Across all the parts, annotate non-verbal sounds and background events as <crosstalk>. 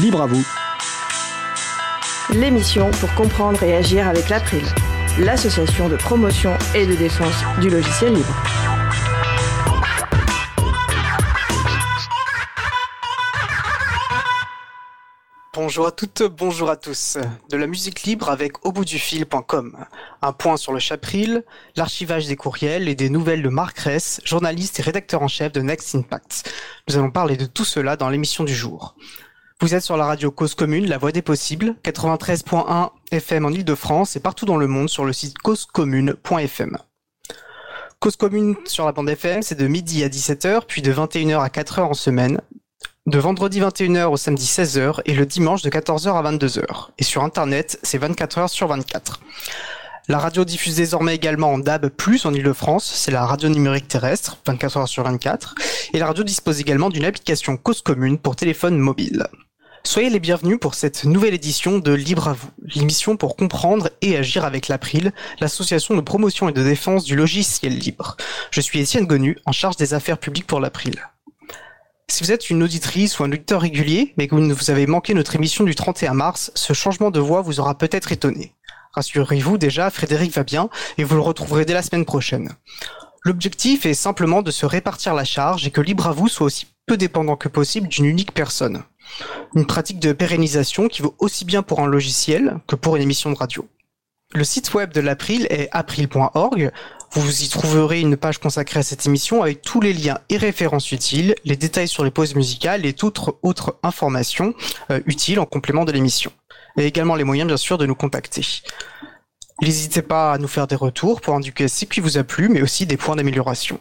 Libre à vous. L'émission pour comprendre et agir avec l'April, l'association de promotion et de défense du logiciel libre. Bonjour à toutes, bonjour à tous. De la musique libre avec auboutdufil.com. Un point sur le chapril, l'archivage des courriels et des nouvelles de Marc Ress, journaliste et rédacteur en chef de Next Impact. Nous allons parler de tout cela dans l'émission du jour. Vous êtes sur la radio Cause Commune, la voix des possibles, 93.1 FM en Ile-de-France et partout dans le monde sur le site causecommune.fm. Cause Commune sur la bande FM, c'est de midi à 17h, puis de 21h à 4h en semaine, de vendredi 21h au samedi 16h et le dimanche de 14h à 22h. Et sur Internet, c'est 24h sur 24. La radio diffuse désormais également en DAB+, en Ile-de-France, c'est la radio numérique terrestre, 24h sur 24, et la radio dispose également d'une application cause commune pour téléphone mobile. Soyez les bienvenus pour cette nouvelle édition de Libre à vous, l'émission pour comprendre et agir avec l'April, l'association de promotion et de défense du logiciel libre. Je suis Étienne Gonu, en charge des affaires publiques pour l'April. Si vous êtes une auditrice ou un auditeur régulier, mais que vous avez manqué notre émission du 31 mars, ce changement de voix vous aura peut-être étonné. Rassurez-vous déjà, Frédéric va bien et vous le retrouverez dès la semaine prochaine. L'objectif est simplement de se répartir la charge et que Libre à vous soit aussi peu dépendant que possible d'une unique personne. Une pratique de pérennisation qui vaut aussi bien pour un logiciel que pour une émission de radio. Le site web de l'April est april.org. Vous y trouverez une page consacrée à cette émission avec tous les liens et références utiles, les détails sur les pauses musicales et toutes autres informations euh, utiles en complément de l'émission. Et également les moyens bien sûr de nous contacter. N'hésitez pas à nous faire des retours pour indiquer ce qui vous a plu, mais aussi des points d'amélioration.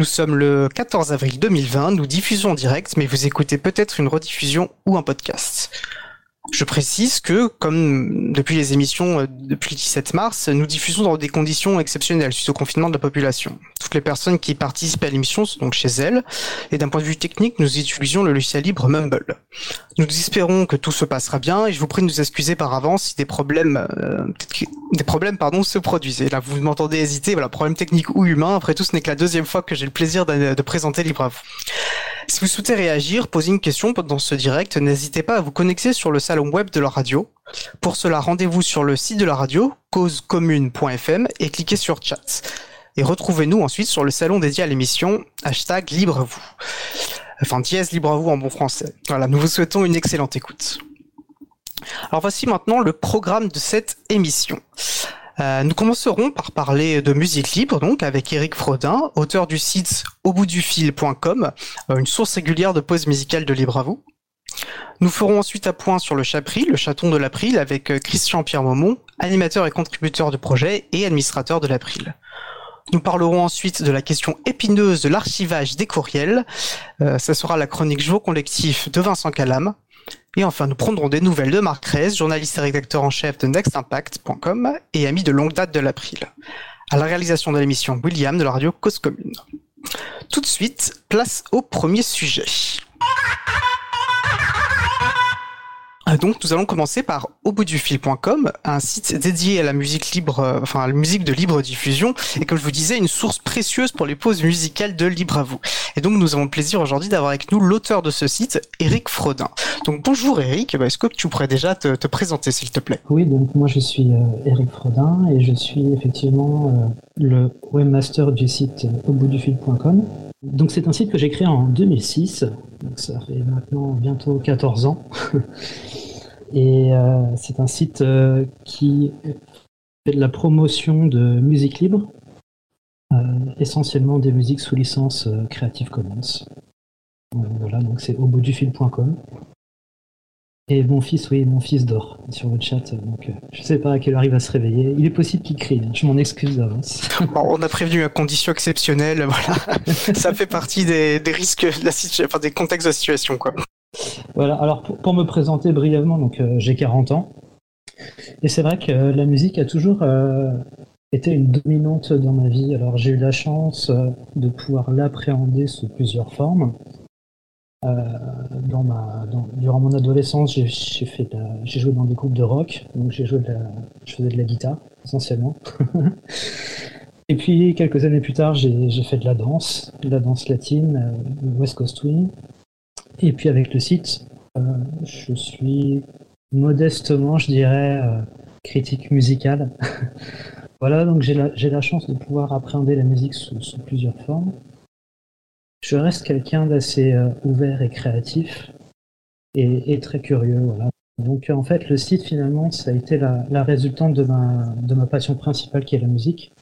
Nous sommes le 14 avril 2020, nous diffusons en direct, mais vous écoutez peut-être une rediffusion ou un podcast. Je précise que, comme depuis les émissions euh, depuis le 17 mars, nous diffusons dans des conditions exceptionnelles suite au confinement de la population. Toutes les personnes qui participent à l'émission sont donc chez elles, et d'un point de vue technique, nous utilisons le logiciel libre Mumble. Nous espérons que tout se passera bien, et je vous prie de nous excuser par avance si des problèmes, euh, des problèmes pardon, se produisent. Et là, vous m'entendez hésiter, voilà, problème technique ou humain. Après tout, ce n'est que la deuxième fois que j'ai le plaisir de, de présenter Libre à vous. Si vous souhaitez réagir, poser une question pendant ce direct, n'hésitez pas à vous connecter sur le salon web de la radio. Pour cela, rendez-vous sur le site de la radio, causecommune.fm, et cliquez sur chat. Et retrouvez-nous ensuite sur le salon dédié à l'émission, hashtag libre vous. Enfin, dièse libre à vous en bon français. Voilà, nous vous souhaitons une excellente écoute. Alors voici maintenant le programme de cette émission. Euh, nous commencerons par parler de musique libre, donc avec Eric Frodin, auteur du site auboutdufil.com, euh, une source régulière de pause musicale de libre à vous. Nous ferons ensuite un point sur le Chapril, le chaton de l'April, avec euh, Christian Pierre Maumont, animateur et contributeur de projet et administrateur de l'April. Nous parlerons ensuite de la question épineuse de l'archivage des courriels. Euh, ça sera la chronique Jour collectif de Vincent Calam. Et enfin, nous prendrons des nouvelles de Marc Rez, journaliste et rédacteur en chef de nextimpact.com et ami de longue date de l'April. À la réalisation de l'émission William de la radio Cause Commune. Tout de suite, place au premier sujet. Ah, donc nous allons commencer par auboutdufil.com, un site dédié à la musique libre, euh, enfin à la musique de libre diffusion, et comme je vous disais, une source précieuse pour les pauses musicales de Libre à vous. Et donc nous avons le plaisir aujourd'hui d'avoir avec nous l'auteur de ce site, Eric Frodin. Donc bonjour Eric, est-ce que tu pourrais déjà te, te présenter s'il te plaît? Oui, donc moi je suis Eric euh, Frodin et je suis effectivement euh, le webmaster du site auboutdufil.com. Donc c'est un site que j'ai créé en 2006, donc ça fait maintenant bientôt 14 ans. <laughs> Et euh, c'est un site euh, qui fait de la promotion de musique libre, euh, essentiellement des musiques sous licence Creative Commons. voilà, donc c'est au bout du. Et mon fils, oui, mon fils dort sur le chat, donc euh, je sais pas à quelle heure il va se réveiller. Il est possible qu'il crie, je m'en excuse d'avance. <laughs> Bon, on a prévenu à condition exceptionnelle, <laughs> voilà. Ça fait partie des, des risques, de la situation, enfin, des contextes de situation, quoi. Voilà, alors pour, pour me présenter brièvement, donc euh, j'ai 40 ans. Et c'est vrai que euh, la musique a toujours euh, été une dominante dans ma vie. Alors j'ai eu la chance de pouvoir l'appréhender sous plusieurs formes. Euh, ma, durant mon adolescence, j'ai, joué dans des groupes de rock, donc j'ai joué de la, je faisais de la guitare essentiellement. <laughs> Et puis quelques années plus tard, j'ai, fait de la danse, de la danse latine, euh, West Coast Swing. Et puis avec le site, je suis modestement, je dirais, critique musicale. <laughs> voilà, donc j'ai la, la, chance de pouvoir appréhender la musique sous, plusieurs formes. Je reste quelqu'un d'assez ouvert et créatif et, très curieux. Voilà. Donc en fait, le site finalement, ça a été la, résultante de ma, passion principale qui est la musique,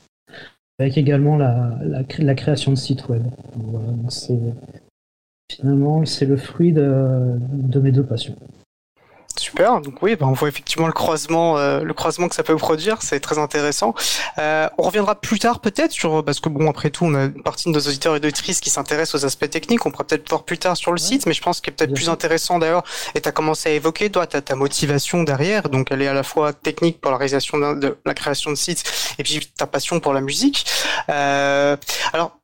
avec également la, création de sites web. Finalement c'est le fruit de mes deux passions. Super, donc oui, bah, on voit effectivement le croisement, euh, le croisement que ça peut produire, c'est très intéressant. Euh, on reviendra plus tard peut-être sur, parce que bon, après tout, on a une partie de nos auditeurs et auditrices qui s'intéressent aux aspects techniques, on pourra peut-être voir plus tard sur le site, mais je pense qu'il est peut-être plus intéressant d'ailleurs, et tu as commencé à évoquer, toi, ta, ta motivation derrière, donc elle est à la fois technique pour la réalisation de, la création de sites, et puis ta passion pour la musique. Euh, alors,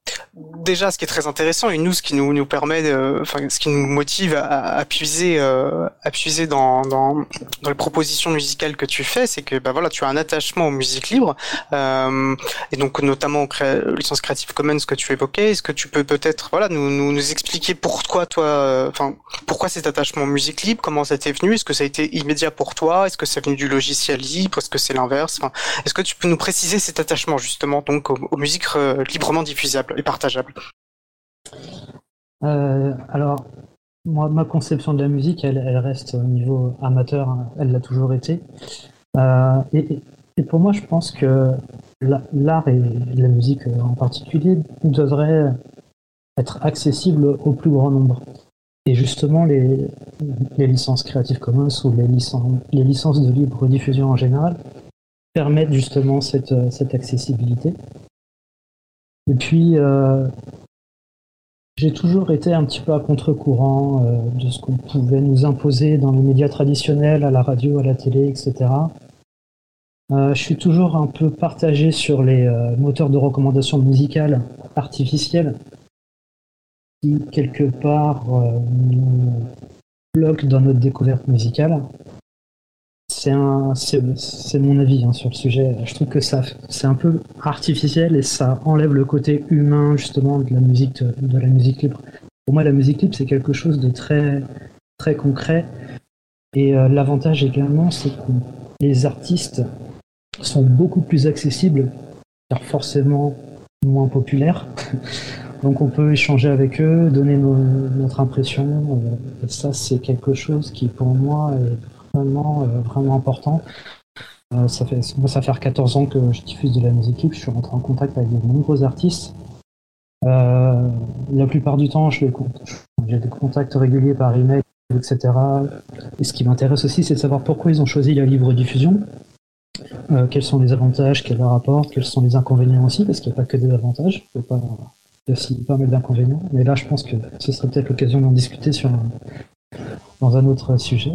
déjà, ce qui est très intéressant et nous, ce qui nous, nous permet, de, enfin, ce qui nous motive à, à puiser, euh, à puiser dans, dans, dans, les propositions musicales que tu fais, c'est que bah voilà, tu as un attachement aux musiques libres euh, et donc notamment aux cré licences Creative Commons que tu évoquais. Est-ce que tu peux peut-être voilà nous, nous, nous expliquer pourquoi toi, euh, enfin pourquoi cet attachement aux musiques libres, comment ça t'est venu, est-ce que ça a été immédiat pour toi, est-ce que c'est venu du logiciel libre, est-ce que c'est l'inverse, est-ce que tu peux nous préciser cet attachement justement donc aux, aux musiques euh, librement diffusables? Et partageables euh, alors, moi, ma conception de la musique, elle, reste au niveau amateur, hein. elle l'a toujours été. Euh, et, pour moi, je pense que l'art et la musique en particulier devraient être accessibles au plus grand nombre. Et justement, les, licences Creative Commons ou les licences, de libre diffusion en général permettent justement cette accessibilité. Et puis, euh, j'ai toujours été un petit peu à contre-courant euh, de ce qu'on pouvait nous imposer dans les médias traditionnels, à la radio, à la télé, etc. Euh, je suis toujours un peu partagé sur les euh, moteurs de recommandation musicale artificiels qui, quelque part, nous bloquent dans notre découverte musicale c'est mon avis hein, sur le sujet. Je trouve que ça, c'est un peu artificiel et ça enlève le côté humain justement de la musique, libre. Pour moi, la musique libre, c'est quelque chose de très, très concret. Et euh, l'avantage également, c'est que les artistes sont beaucoup plus accessibles, car forcément moins populaires. <laughs> Donc on peut échanger avec eux, donner notre impression. Euh, et ça, c'est quelque chose qui, pour moi, euh, vraiment important. Euh, ça fait, moi, ça fait 14 ans que je diffuse de la musique. Je suis rentré en contact avec de nombreux artistes. Euh, la plupart du temps, j'ai des contacts réguliers par email, etc. Et ce qui m'intéresse aussi, c'est de savoir pourquoi ils ont choisi la libre diffusion. Quels sont les avantages qu'elle leur apporte, quels sont les inconvénients aussi, parce qu'il n'y a pas que des avantages, il pas, y a aussi pas mal d'inconvénients. Mais là, je pense que ce serait peut-être l'occasion d'en discuter sur dans un autre sujet.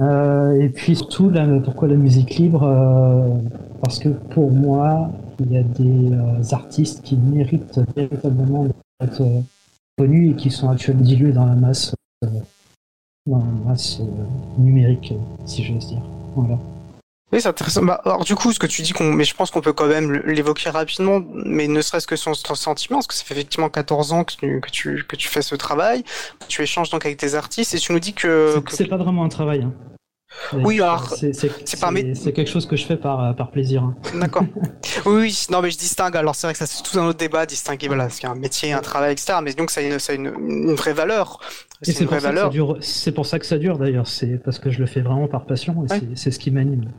Euh, et puis surtout, pourquoi la musique libre euh, Parce que pour moi, il y a des euh, artistes qui méritent véritablement d'être connus et qui sont actuellement dilués dans la masse, dans la masse numérique, si j'ose dire. Voilà. Oui, c'est intéressant. Bah, alors du coup, ce que tu dis, qu'on, mais je pense qu'on peut quand même l'évoquer rapidement, mais ne serait-ce que son, sentiment, parce que ça fait effectivement 14 ans que tu, que tu, que tu fais ce travail, tu échanges donc avec tes artistes, et tu nous dis que... C'est, pas vraiment un travail. Hein. Oui, alors c'est quelque chose que je fais par, par plaisir. Hein. D'accord. <laughs> oui, oui, non, mais je distingue. Alors c'est vrai que ça c'est tout un autre débat, distinguer voilà, ce qu'il y a un métier, un travail, etc. Mais donc ça a une, ça a une, une vraie valeur. C'est une vraie valeur. C'est pour ça que ça dure d'ailleurs. C'est parce que je le fais vraiment par passion et c'est ce qui m'anime.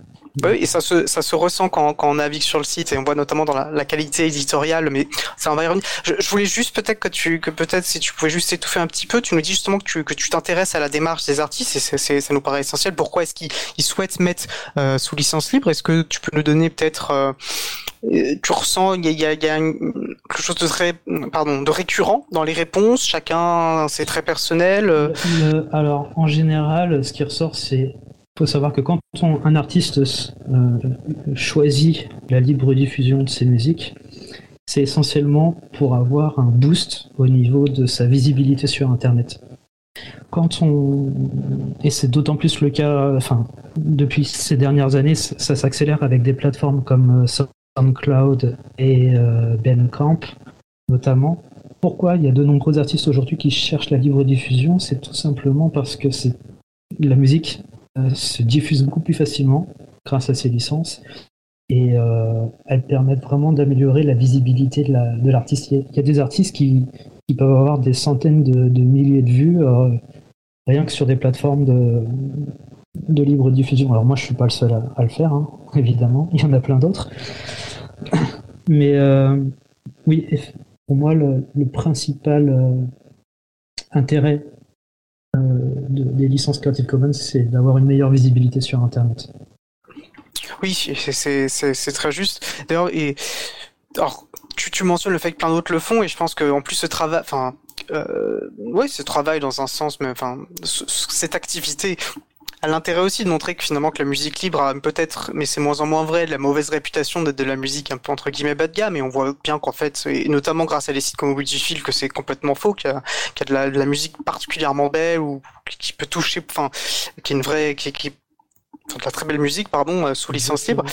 Bah oui, et ça se, ça se ressent quand, quand on navigue sur le site et on voit notamment dans la, la qualité éditoriale, mais ça va y revenir. Je, je voulais juste peut-être que tu, que peut-être si tu pouvais juste étouffer un petit peu, tu nous dis justement que tu, que tu t'intéresses à la démarche des artistes et c'est, ça nous paraît essentiel. Pourquoi est-ce qu'ils ils souhaitent mettre euh, sous licence libre? Est-ce que tu peux nous donner peut-être, euh, euh tu ressens, il y a, y a, y a quelque chose de très, pardon, de récurrent dans les réponses? Chacun, c'est très personnel. Euh. alors, en général, ce qui ressort, c'est faut savoir que quand un artiste euh, choisit la libre diffusion de ses musiques, c'est essentiellement pour avoir un boost au niveau de sa visibilité sur Internet. Quand on et c'est d'autant plus le cas, enfin depuis ces dernières années, ça s'accélère avec des plateformes comme euh, SoundCloud et euh, Bandcamp notamment. pourquoi il y a de nombreux artistes aujourd'hui qui cherchent la libre diffusion? C'est tout simplement parce que c'est la musique se diffuse beaucoup plus facilement grâce à ces licences et euh, elles permettent vraiment d'améliorer la visibilité de l'artiste. il, y a des artistes qui, peuvent avoir des centaines de, milliers de vues euh, rien que sur des plateformes de, libre diffusion. Alors moi je suis pas le seul à, le faire, hein, évidemment, il y en a plein d'autres. Mais euh, oui, pour moi le, principal intérêt des licences Creative Commons, c'est d'avoir une meilleure visibilité sur Internet. Oui, c'est très juste. D'ailleurs, alors, tu, mentionnes le fait que plein d'autres le font, et je pense qu'en plus ce travail, enfin, euh, ouais, ce travail dans un sens, mais enfin, cette activité a l'intérêt aussi de montrer que finalement que la musique libre a peut-être, mais c'est moins en moins vrai, de la mauvaise réputation d'être de la musique un peu entre guillemets bas de gamme, et on voit bien qu'en fait, et notamment grâce à des sites comme Fil, que c'est complètement faux, qu'il y, a, de, la, de la musique particulièrement belle ou qui peut toucher, enfin, qui est une vraie, qui, qui de la très belle musique, pardon, euh, sous licence libre.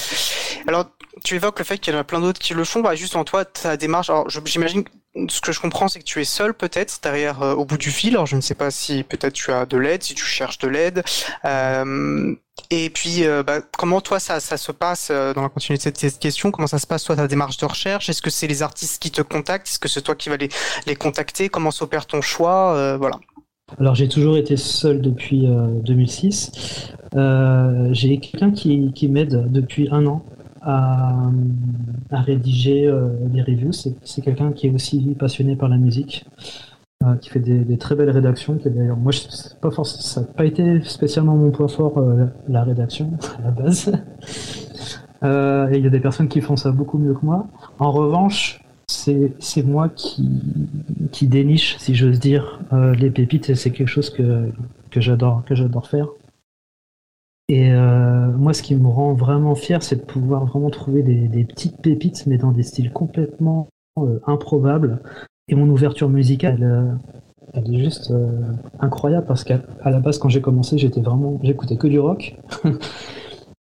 Alors, tu évoques le fait qu'il y en a plein d'autres qui le font. Bah, juste en toi, ta démarche. Alors, j'imagine ce que je comprends, c'est que tu es seul peut-être derrière euh, au bout du fil. Alors, je ne sais pas si peut-être tu as de l'aide, si tu cherches de l'aide. Euh, et puis, euh, bah, comment toi ça, ça se passe dans la continuité de cette question? Comment ça se passe toi ta démarche de recherche? Est-ce que c'est les artistes qui te contactent? Est-ce que c'est toi qui vas les, les contacter? Comment s'opère ton choix? Voilà. Alors j'ai toujours été seul depuis 2006. Euh, euh, j'ai quelqu'un qui, qui m'aide depuis un an à, rédiger euh, des reviews. C'est quelqu'un qui est aussi passionné par la musique, qui fait des, très belles rédactions. D'ailleurs, moi, pas ça n'a pas été spécialement mon point fort, la rédaction <laughs> à la base. et il y a des personnes qui font ça beaucoup mieux que moi. En revanche, c'est moi qui, qui déniche, si j'ose dire, euh, les pépites c'est quelque chose que, que j'adore faire. Et euh, moi, ce qui me rend vraiment fier, c'est de pouvoir vraiment trouver des, petites pépites, mais dans des styles complètement euh, improbables. Et mon ouverture musicale, elle, est juste incroyable parce qu'à la base, quand j'ai commencé, j'étais vraiment, j'écoutais que du rock. <laughs>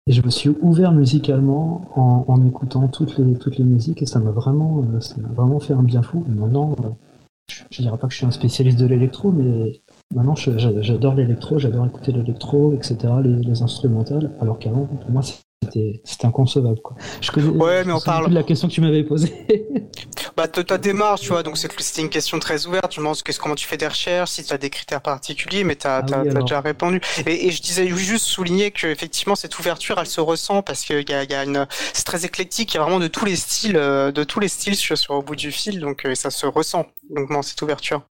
Et je me suis ouvert musicalement en, en écoutant toutes les, toutes les musiques et ça m'a vraiment, euh, ça vraiment fait un bien fou. maintenant, euh, je, dirais pas que je suis un spécialiste de l'électro, mais maintenant j'adore l'électro, j'adore écouter l'électro, etc., les, les instrumentales, alors qu'avant, pour moi, c'était inconcevable quoi. Je connais ouais, mais on parle de la question que tu m'avais posée. <laughs> bah ta démarche, tu vois, donc c'était une question très ouverte. Je me demande comment tu fais des recherches, si tu as des critères particuliers, mais tu as, ah déjà répondu. Et, je disais juste souligner que effectivement cette ouverture, elle se ressent parce que y a, y a une, c'est très éclectique, il y a vraiment de tous les styles, euh, de tous les styles sur, sur au bout du fil, donc euh, ça se ressent. Donc non, cette ouverture.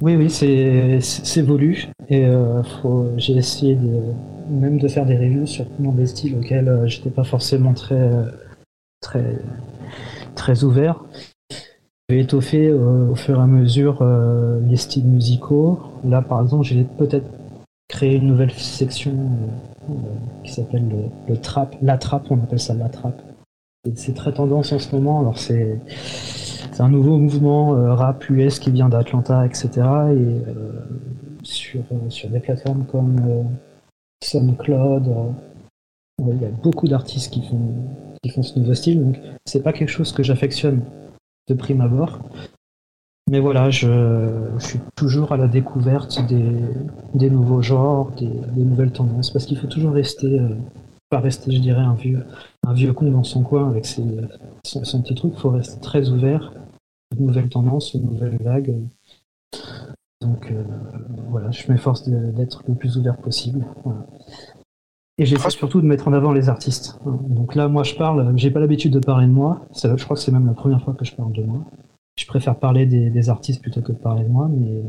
Oui, oui, c'est voulu. Et euh, j'ai essayé de, même de faire des reviews sur des styles auxquels euh, j'étais pas forcément très, très, très ouvert. J'ai étoffé euh, au fur et à mesure les styles musicaux. Là, par exemple, j'ai peut-être créé une nouvelle section qui s'appelle le, trap, la trap, on appelle ça la trap. C'est très tendance en ce moment. Alors c'est c'est un nouveau mouvement euh, rap US qui vient d'Atlanta, etc. Et euh, sur, euh, sur des plateformes comme SoundCloud, il y a beaucoup d'artistes qui font, qui font ce nouveau style. Donc c'est pas quelque chose que j'affectionne de prime abord. Mais voilà, je, suis toujours à la découverte des, nouveaux genres, des, nouvelles tendances, parce qu'il faut toujours rester, pas rester, je dirais, un vieux, un vieux con dans son coin avec ses, son, son, petit truc, il faut rester très ouvert nouvelles tendances, de nouvelles vagues. Donc euh, voilà, je m'efforce d'être le plus ouvert possible. Et j'essaie surtout de mettre en avant les artistes. Donc là, moi, je parle, j'ai pas l'habitude de parler de moi. je crois que c'est même la première fois que je parle de moi. Je préfère parler des, des artistes plutôt que de parler de moi, mais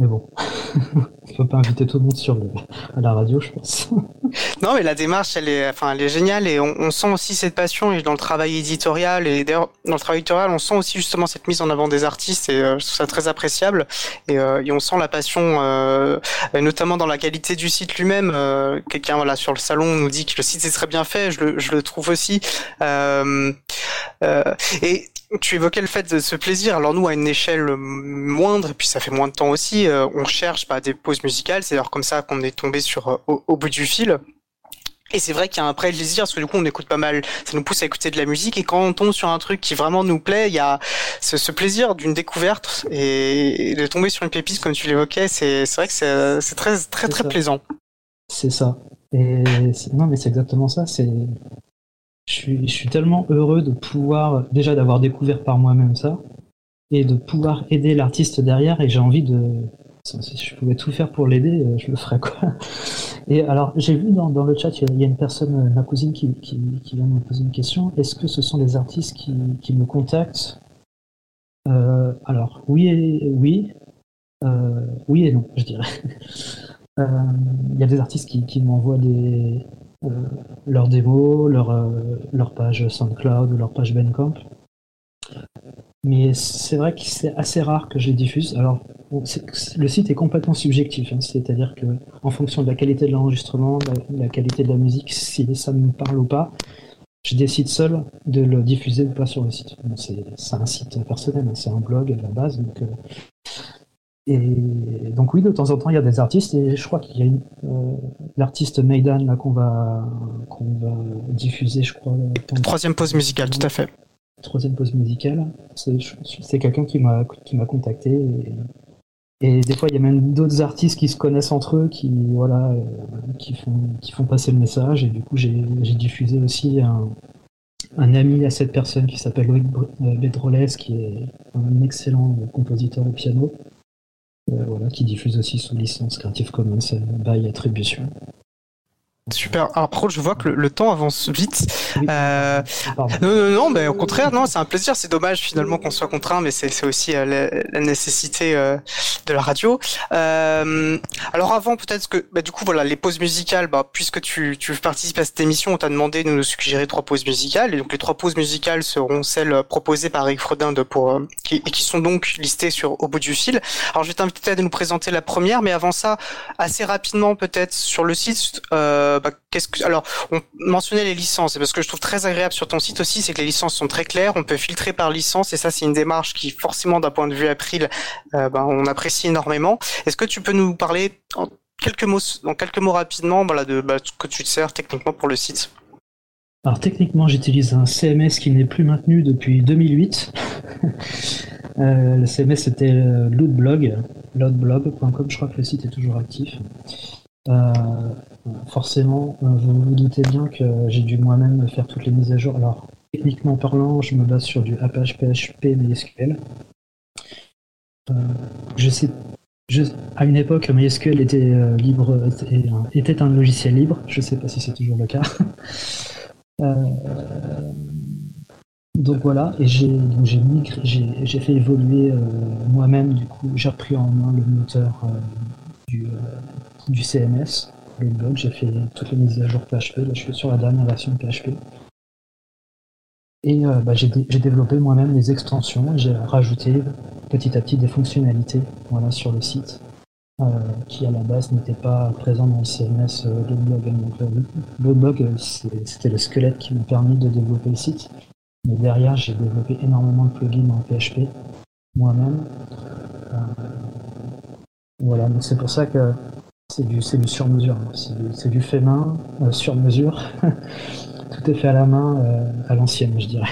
mais bon, <laughs> <laughs> on peut pas inviter tout le monde sur le, à la radio, je pense. <laughs> non, mais la démarche, elle est, enfin, elle est géniale et on, sent aussi cette passion et dans le travail éditorial et d'ailleurs dans le travail éditorial, on sent aussi justement cette mise en avant des artistes et euh, je trouve ça très appréciable et, euh, et on sent la passion, euh, notamment dans la qualité du site lui-même. Euh, quelqu'un voilà sur le salon nous dit que le site est très bien fait, je le, je le trouve aussi. et tu évoquais le fait de ce plaisir. Alors nous, à une échelle moindre, et puis ça fait moins de temps aussi, euh, on cherche bah, des pauses musicales. C'est d'ailleurs comme ça qu'on est tombé sur euh, au, bout du fil. Et c'est vrai qu'il y a un vrai plaisir parce que du coup on écoute pas mal, ça nous pousse à écouter de la musique et quand on tombe sur un truc qui vraiment nous plaît, il y a ce, plaisir d'une découverte et de tomber sur une pépite comme tu l'évoquais, c'est vrai que c'est très très très plaisant. C'est ça. Et non mais c'est exactement ça. C'est je suis, tellement heureux de pouvoir déjà d'avoir découvert par moi-même ça et de pouvoir aider l'artiste derrière et j'ai envie de si je pouvais tout faire pour l'aider, euh, je le ferais quoi. <laughs> Et alors, j'ai vu dans, le chat, il y a une personne, euh, ma cousine, qui, vient de me poser une question. Est-ce que ce sont des artistes qui, me contactent? Euh, Alors, oui et oui, oui et non, je dirais. <laughs> Il y a des artistes qui m'envoient des leurs démos, leur, leur page SoundCloud ou leur page Bandcamp. Mais c'est vrai que c'est assez rare que je les diffuse. Alors, le site est complètement subjectif, hein. c'est-à-dire que en fonction de la qualité de l'enregistrement, de la, qualité de la musique, si ça me parle ou pas, je décide seul de le diffuser ou pas sur le site. c'est un site personnel, hein. c'est un blog à la base. Euh, et donc oui, de temps en temps, il y a des artistes, et je crois qu'il y a euh, l'artiste Maidan qu'on va, qu'on va diffuser, je crois. Troisième pause musicale, tout à fait troisième pause musicale. C'est quelqu'un qui m'a qui m'a contacté et, des fois il y a même d'autres artistes qui se connaissent entre eux qui voilà euh, qui font qui font passer le message et du coup j'ai diffusé aussi un, un ami à cette personne qui s'appelle Loïc euh, Bedroles qui est un excellent compositeur au piano euh, voilà qui diffuse aussi sous licence Creative Commons by attribution. Super. Alors, par contre, je vois que le, temps avance vite. Euh, non, non, non, mais au contraire, non, c'est un plaisir. C'est dommage finalement qu'on soit contraint, mais c'est aussi euh, la, nécessité euh, de la radio. Euh, alors, avant, peut-être que, bah, du coup, voilà, les pauses musicales. Bah, puisque tu, tu participes à cette émission, on t'a demandé de nous suggérer trois pauses musicales, et donc les trois pauses musicales seront celles proposées par Eric Frodin de pour qui, et qui sont donc listées sur au bout du fil. Alors, je vais t'inviter à nous présenter la première, mais avant ça, assez rapidement, peut-être sur le site. Euh, bah, qu'est-ce que alors on mentionnait les licences et parce que je trouve très agréable sur ton site aussi c'est que les licences sont très claires on peut filtrer par licence et ça c'est une démarche qui forcément d'un point de vue April euh, bah, on apprécie énormément. Est-ce que tu peux nous parler en quelques mots en quelques mots rapidement de bah, ce que tu te sers techniquement pour le site? Alors techniquement j'utilise un CMS qui n'est plus maintenu depuis 2008 <laughs> euh, le CMS c'était loadblog loadblog.com je crois que le site est toujours actif euh, forcément, euh, vous vous doutez bien que j'ai dû moi-même faire toutes les mises à jour. Alors, techniquement parlant, je me base sur du Apache PHP MySQL. Euh, je sais, à une époque, MySQL était libre, était, un logiciel libre. Je ne sais pas si c'est toujours le cas. <laughs> donc voilà, et j'ai j'ai fait évoluer moi-même. Du coup, j'ai repris en main le moteur du, du CMS, le blog, j'ai fait toutes les mises à jour PHP, là je suis sur la dernière version de PHP. Et euh, bah, j'ai développé moi-même des extensions, j'ai rajouté petit à petit des fonctionnalités voilà, sur le site euh, qui à la base n'étaient pas présents dans le CMS euh, le blog. le blog, c'était le squelette qui m'a permis de développer le site. Mais derrière, j'ai développé énormément de plugins en PHP moi-même. voilà, donc c'est pour ça que c'est du, du sur-mesure, c'est du, fait main, euh, sur-mesure. <laughs> Tout est fait à la main, euh, à l'ancienne, je dirais.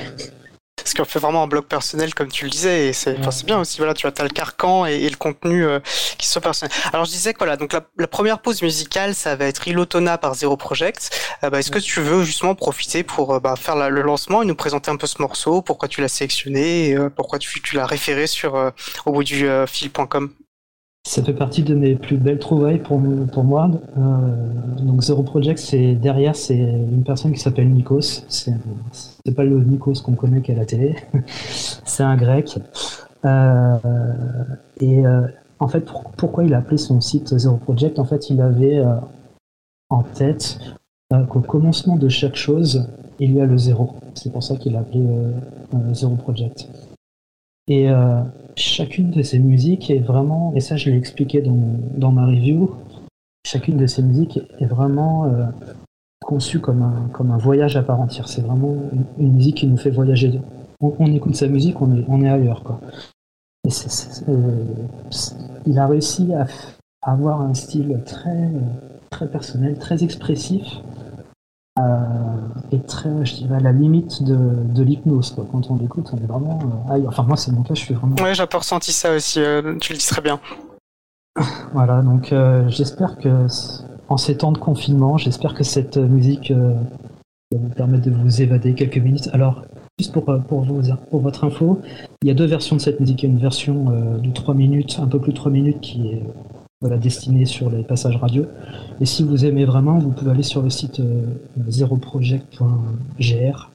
Ce qu'on fait vraiment un blog personnel, comme tu le disais, et c'est bien aussi. Voilà, tu as, le carcan et, le contenu euh, qui sont personnels. Alors je disais que voilà, donc la, première pause musicale, ça va être Ilotona par Zero Project. Bah, est-ce que tu veux justement profiter pour bah, faire le lancement et nous présenter un peu ce morceau, pourquoi tu l'as sélectionné, et, pourquoi tu, tu l'as référé sur au bout du fil.com ça fait partie de mes plus belles trouvailles pour, pour moi. Euh, donc Zero Project, c'est derrière, c'est une personne qui s'appelle Nikos. C'est pas le Nikos qu'on connaît qu'à la télé. <laughs> c'est un grec. Euh, et euh, en fait, pourquoi il a appelé son site Zero Project? En fait, il avait en tête qu'au commencement de chaque chose, il y a le zéro. C'est pour ça qu'il a appelé Zero Project. Et euh, chacune de ces musiques est vraiment, et ça je l'ai expliqué dans, dans, ma review, chacune de ces musiques est vraiment euh, conçue comme un, comme un voyage à part entière. C'est vraiment une, musique qui nous fait voyager. On, écoute sa musique, on est, on est ailleurs. Quoi. Et euh, il a réussi à, avoir un style très, très personnel, très expressif, est très, je dirais, à la limite de, de l'hypnose. Quand on l'écoute, on est vraiment. enfin, moi, c'est mon cas, je suis vraiment. Ouais, j'ai pas ressenti ça aussi, tu le dis très bien. <laughs> voilà, donc j'espère que en ces temps de confinement, j'espère que cette musique va vous permettre de vous évader quelques minutes. Alors, juste pour, pour, pour votre info, il y a deux versions de cette musique. Il y a une version de 3 minutes, un peu plus de 3 minutes, qui est voilà, destinée sur les passages radio. Et si vous aimez vraiment, vous pouvez aller sur le site euh, zeroproject.gr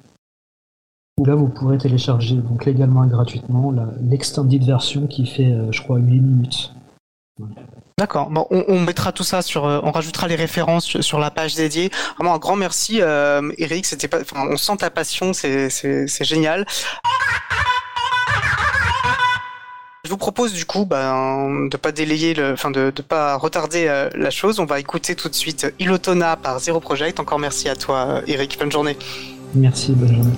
où là vous pourrez télécharger donc légalement et gratuitement l'extended version qui fait, euh, je crois, 8 minutes. D'accord. Bon, on, mettra tout ça sur, euh, on rajoutera les références sur la page dédiée. Vraiment un grand merci, Eric. C'était pas, on sent ta passion, c'est génial. Je vous propose du coup ben, de pas délayer, le, enfin de, de pas retarder euh, la chose. On va écouter tout de suite Ilotona par Zero Project. Encore merci à toi, Eric. Bonne journée. Merci, bonne journée.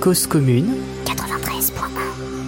Cause commune 93.1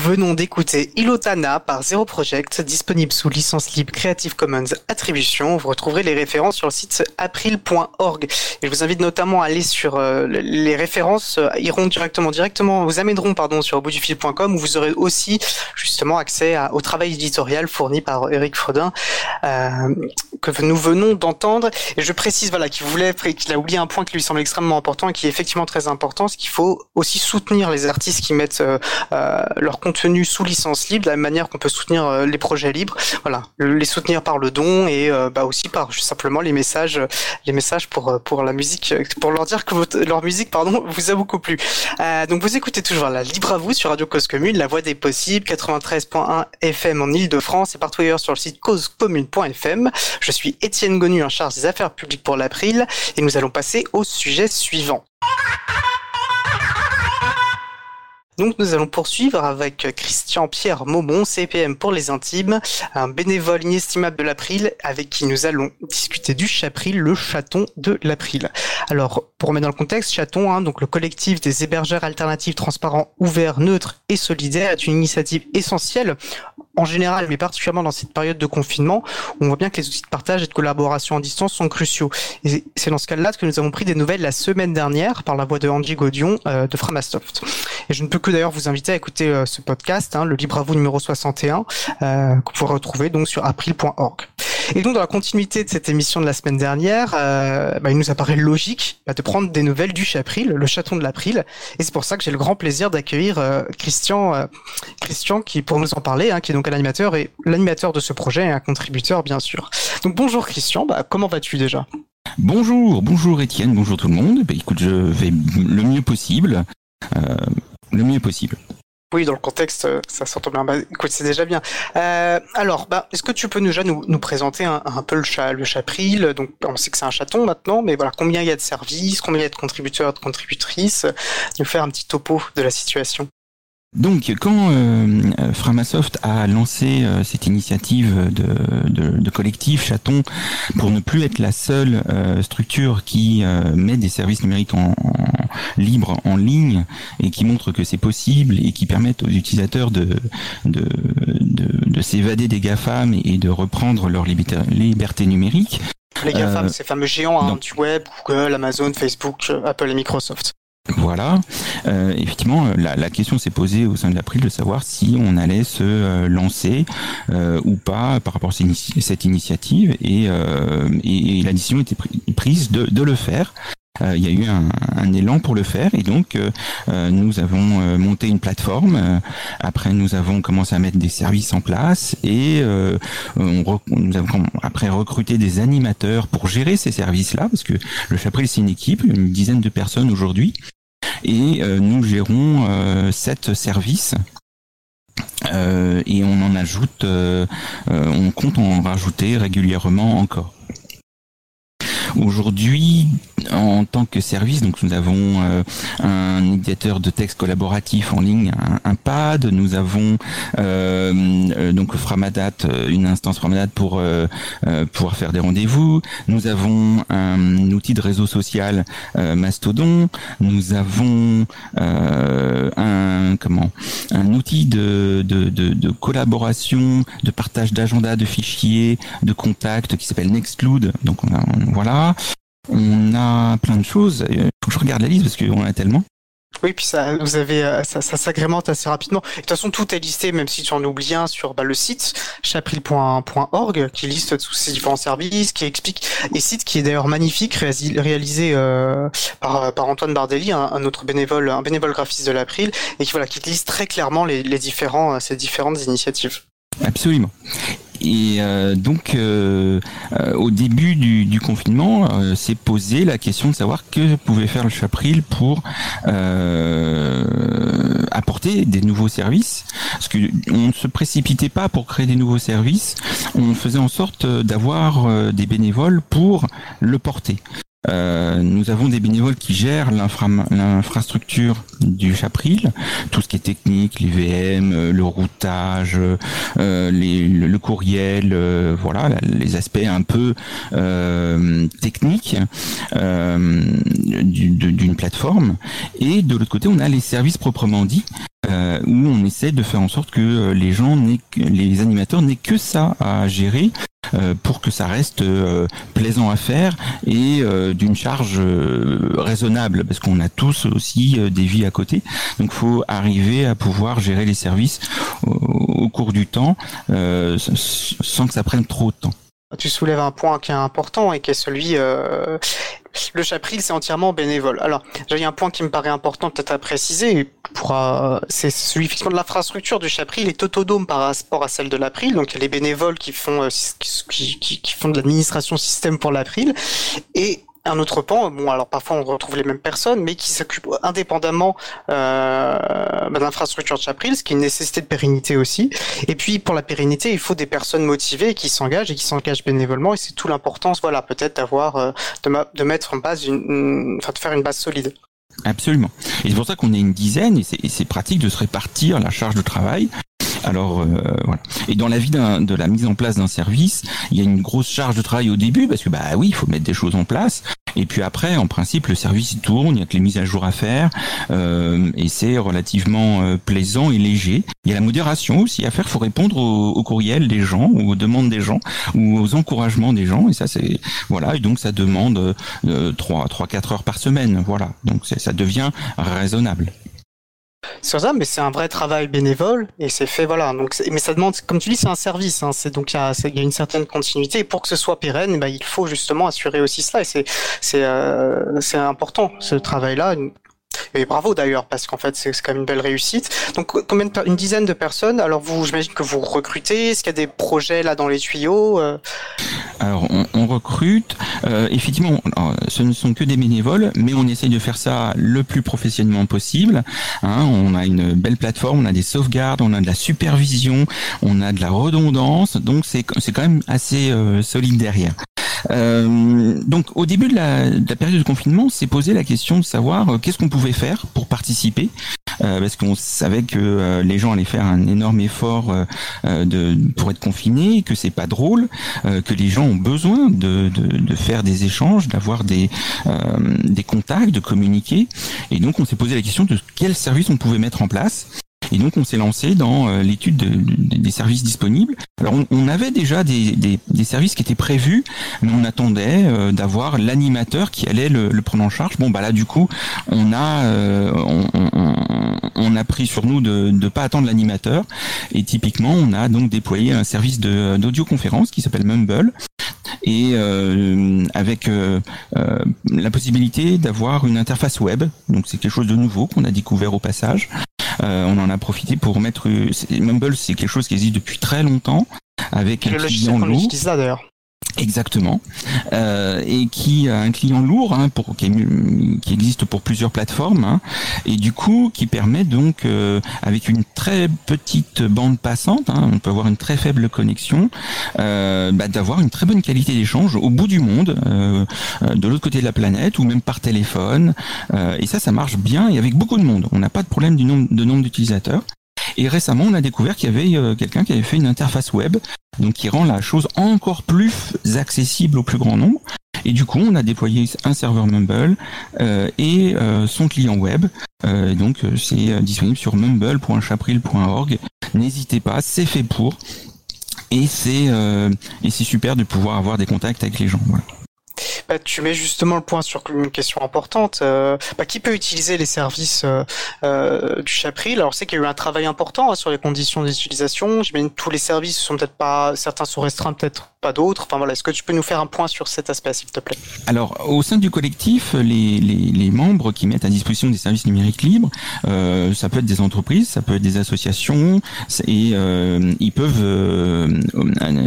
venons d'écouter Ilotana par Zero Project, disponible sous licence libre Creative Commons Vous retrouverez les références sur le site april.org. Et je vous invite notamment à aller sur euh, les références euh, iront directement, directement, vous amèneront pardon sur boutdufil.com où vous aurez aussi justement accès au travail éditorial fourni par Eric Frodin euh, que nous venons d'entendre. Et je précise voilà qu'il voulait, qu'il a oublié un point qui lui semble extrêmement important et qui est effectivement très important, c'est qu'il faut aussi soutenir les artistes qui mettent leur contenu sous licence libre, de la même manière qu'on peut soutenir les projets libres. Voilà, les soutenir par le don et bah aussi par simplement les messages, les messages pour pour la musique, pour leur dire que leur musique, pardon, <laughs> vous a beaucoup plu. donc vous écoutez toujours la Libre à vous sur Radio Cause Commune, la voix des possibles, 93.1 FM en Ile-de-France et partout ailleurs sur le site causecommune.fm. Je suis Étienne Gonu en charge des affaires publiques pour l'April et nous allons passer au sujet suivant. Donc nous allons poursuivre avec Christian-Pierre Maumont, CPM pour les intimes, un bénévole inestimable de l'April, avec qui nous allons discuter du Chapril, le chaton de l'April. Alors, pour remettre dans le contexte, Chaton, hein, donc le collectif des hébergeurs alternatifs transparents, ouverts, neutres et solidaires, est une initiative essentielle en général, mais particulièrement dans cette période de confinement, on voit bien que les outils de partage et de collaboration à distance sont cruciaux. Et c'est dans ce cas-là que nous avons pris des nouvelles la semaine dernière par la voix de Angie Godion euh, de Framasoft. Et je ne peux que d'ailleurs vous inviter à écouter euh, ce podcast, hein, le Libre à vous numéro 61, euh, que vous pourrez retrouver donc sur april.org. Et donc dans la continuité de cette émission de la semaine dernière, euh, bah, il nous apparaît logique bah, de prendre des nouvelles du Chapril, le chaton de l'April. Et c'est pour ça que j'ai le grand plaisir d'accueillir euh, Christian, euh, Christian qui pour nous en parler, hein, qui est donc un animateur et l'animateur de ce projet et un contributeur bien sûr. Donc bonjour Christian, bah, comment vas-tu déjà? Bonjour, bonjour Étienne, bonjour tout le monde. Écoute, je vais le mieux possible. le mieux possible. Oui, dans le contexte, euh, ça s'entend bien. Bah, écoute, c'est déjà bien. Euh, alors, bah, est-ce que tu peux déjà nous, nous présenter un, peu le, chat, le chapril? Donc, on sait que c'est un chaton maintenant, mais voilà, combien il y a de services, combien il y a de contributeurs, de contributrices? Nous faire un petit topo de la situation. Donc, quand euh, Framasoft a lancé euh, cette initiative de, de, de, collectif Chaton pour ne plus être la seule euh, structure qui euh, met des services numériques en, en, libre en ligne et qui montre que c'est possible et qui permettent aux utilisateurs de, de, de s'évader des GAFAM et de reprendre leur liberté, liberté numérique. Les GAFAM, ces fameux géants hein, du web, Google, Amazon, Facebook, Apple et Microsoft. Voilà. Euh, effectivement, la, la question s'est posée au sein de l'April de savoir si on allait se euh, lancer euh, ou pas par rapport à cette initiative et, euh, et, la décision était prise de, le faire. Euh, il y a eu un, élan pour le faire et donc euh, nous avons monté une plateforme. après, nous avons commencé à mettre des services en place et nous avons après recruté des animateurs pour gérer ces services-là parce que le Chapril c'est une équipe, une dizaine de personnes aujourd'hui et euh, nous gérons euh, sept services euh, et on en ajoute, on compte en rajouter régulièrement encore. Aujourd'hui, en tant que service, donc nous avons euh, un éditeur de texte collaboratif en ligne, un, PAD. Nous avons euh, euh donc une instance Framadat pour pouvoir faire des rendez-vous. Nous avons un outil de réseau social Mastodon. Nous avons un comment un outil de, de, de, de collaboration, de partage d'agenda, de fichiers, de contacts qui s'appelle Nextcloud. Donc on a, on, voilà. On a plein de choses. Il faut que je regarde la liste parce qu'on en a tellement. Oui, puis ça, vous avez, euh, ça, ça s'agrémente assez rapidement. de toute façon, tout est listé, même si tu en oublies un, sur bah, le site chapril.org, qui liste tous ces différents services, qui explique, et site qui est d'ailleurs magnifique, réalisé euh, par, par Antoine Bardelli, un, un, autre bénévole, un bénévole graphiste de l'April, et qui voilà, qui liste très clairement les, les différents, ces différentes initiatives. Absolument. Et euh, donc, euh, euh, au début du, du confinement, euh, s'est posé la question de savoir que pouvait faire le Chapril pour euh, apporter des nouveaux services. Parce que on ne se précipitait pas pour créer des nouveaux services, on faisait en sorte d'avoir des bénévoles pour le porter. Euh, nous avons des bénévoles qui gèrent l'infrastructure du Chapril, tout ce qui est technique, les VM, euh, le routage, euh, le, courriel, euh, voilà, les aspects un peu euh, techniques d'une plateforme. Et de l'autre côté, on a les services proprement dits, où on essaie de faire en sorte que les gens, les animateurs n'aient que ça à gérer euh, pour que ça reste euh, plaisant à faire et euh, d'une charge raisonnable parce qu'on a tous aussi des vies à côté. Donc faut arriver à pouvoir gérer les services au, cours du temps sans que ça prenne trop de temps. Tu soulèves un point qui est important et qui est celui euh, le Chapril, c'est entièrement bénévole. Alors, a un point qui me paraît important peut-être à préciser. C'est celui de l'infrastructure du Chapril est autonome par rapport à celle de l'April. Donc, il y a les bénévoles qui font, qui, qui, qui font de l'administration système pour l'April. Et un autre pan, bon alors parfois on retrouve les mêmes personnes, mais qui s'occupent indépendamment euh, bah, de l'infrastructure de Chapril, ce qui est une nécessité de pérennité aussi. Et puis pour la pérennité, il faut des personnes motivées qui s'engagent et qui s'engagent bénévolement, et c'est tout l'importance, voilà, peut-être d'avoir euh, de, de, mettre en base une, enfin de faire une base solide. Absolument. Et c'est pour ça qu'on est une dizaine, et c'est pratique de se répartir la charge de travail alors euh, voilà. Et dans la vie de la mise en place d'un service, il y a une grosse charge de travail au début parce que bah oui, il faut mettre des choses en place. Et puis après, en principe, le service tourne, il y a que les mises à jour à faire, euh, et c'est relativement euh, plaisant et léger. Il y a la modération aussi à faire. Faut répondre aux, courriels des gens, ou aux demandes des gens, ou aux encouragements des gens. Et ça, c'est voilà. Et donc ça demande euh, quatre heures par semaine. Voilà. Donc ça devient raisonnable sur ça, mais c'est un vrai travail bénévole et c'est fait voilà. Donc, mais ça demande, comme tu dis, c'est un service. Hein, c'est donc il y, a, y a une certaine continuité et pour que ce soit pérenne, bah, il faut justement assurer aussi cela et c'est c'est euh, c'est important ce travail-là. Et bravo d'ailleurs, parce qu'en fait, c'est quand même une belle réussite. Donc, combien de, une dizaine de personnes? Alors, vous, j'imagine que vous recrutez. Est-ce qu'il y a des projets là dans les tuyaux euh? Alors, on, recrute. Euh, effectivement, ce ne sont que des bénévoles, mais on essaye de faire ça le plus professionnellement possible. Hein. on a une belle plateforme, on a des sauvegardes, on a de la supervision, on a de la redondance. Donc, c'est quand même assez euh, solide derrière. Euh, donc au début de la, de la, période de confinement, on s'est posé la question de savoir euh, qu'est-ce qu'on pouvait faire pour participer, euh, parce qu'on savait que les gens allaient faire un énorme effort de, pour être confinés, que c'est pas drôle, que les gens ont besoin de, de, de faire des échanges, d'avoir des, des contacts, de communiquer, et donc on s'est posé la question de quel service on pouvait mettre en place. Et donc on s'est lancé dans euh, l'étude des services disponibles. Alors on, avait déjà des, services qui étaient prévus, mais on attendait euh, d'avoir l'animateur qui allait le, prendre en charge. Bon bah là du coup on a euh, on, on, a pris sur nous de ne pas attendre l'animateur et typiquement on a donc déployé un service d'audioconférence qui s'appelle Mumble et avec la possibilité d'avoir une interface web. Donc c'est quelque chose de nouveau qu'on a découvert au passage. Euh, on en a profité pour mettre. Mumble, c'est quelque chose qui existe depuis très longtemps avec un client lourd. d'ailleurs. Exactement, euh, et qui a un client lourd hein, pour, qui, existe pour plusieurs plateformes, hein, et du coup qui permet donc euh, avec une très petite bande passante, hein, on peut avoir une très faible connexion, euh, bah, d'avoir une très bonne qualité d'échange au bout du monde, euh, de l'autre côté de la planète ou même par téléphone, et ça ça marche bien et avec beaucoup de monde. On n'a pas de problème du nombre de nombre d'utilisateurs. Et récemment, on a découvert qu'il y avait euh, quelqu'un qui avait fait une interface web, donc qui rend la chose encore plus accessible au plus grand nombre. Et du coup, on a déployé un serveur Mumble euh, et euh, son client web. donc, c'est disponible sur mumble.chapril.org. N'hésitez pas, c'est fait pour. Et c'est et super de pouvoir avoir des contacts avec les gens. Bah, tu mets justement le point sur une question importante. Euh, bah, qui peut utiliser les services euh, euh, du Chapril? Alors, c'est qu'il y a eu un travail important hein, sur les conditions d'utilisation. J'imagine tous les services sont peut-être pas, certains sont restreints, peut-être pas d'autres. Enfin voilà, est-ce que tu peux nous faire un point sur cet aspect, s'il te plaît? Alors, au sein du collectif, les, les, les, membres qui mettent à disposition des services numériques libres, ça peut être des entreprises, ça peut être des associations, et ils peuvent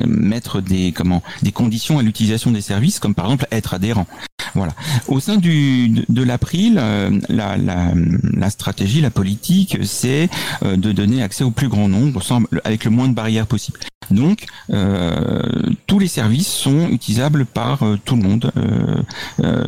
mettre des comment des conditions à l'utilisation des services, comme par exemple être adhérent. Voilà. Au sein du, de, l'April, euh, la, stratégie, la politique, c'est euh, de donner accès au plus grand nombre avec le moins de barrières possible. Donc, euh, tous les services sont utilisables par tout le monde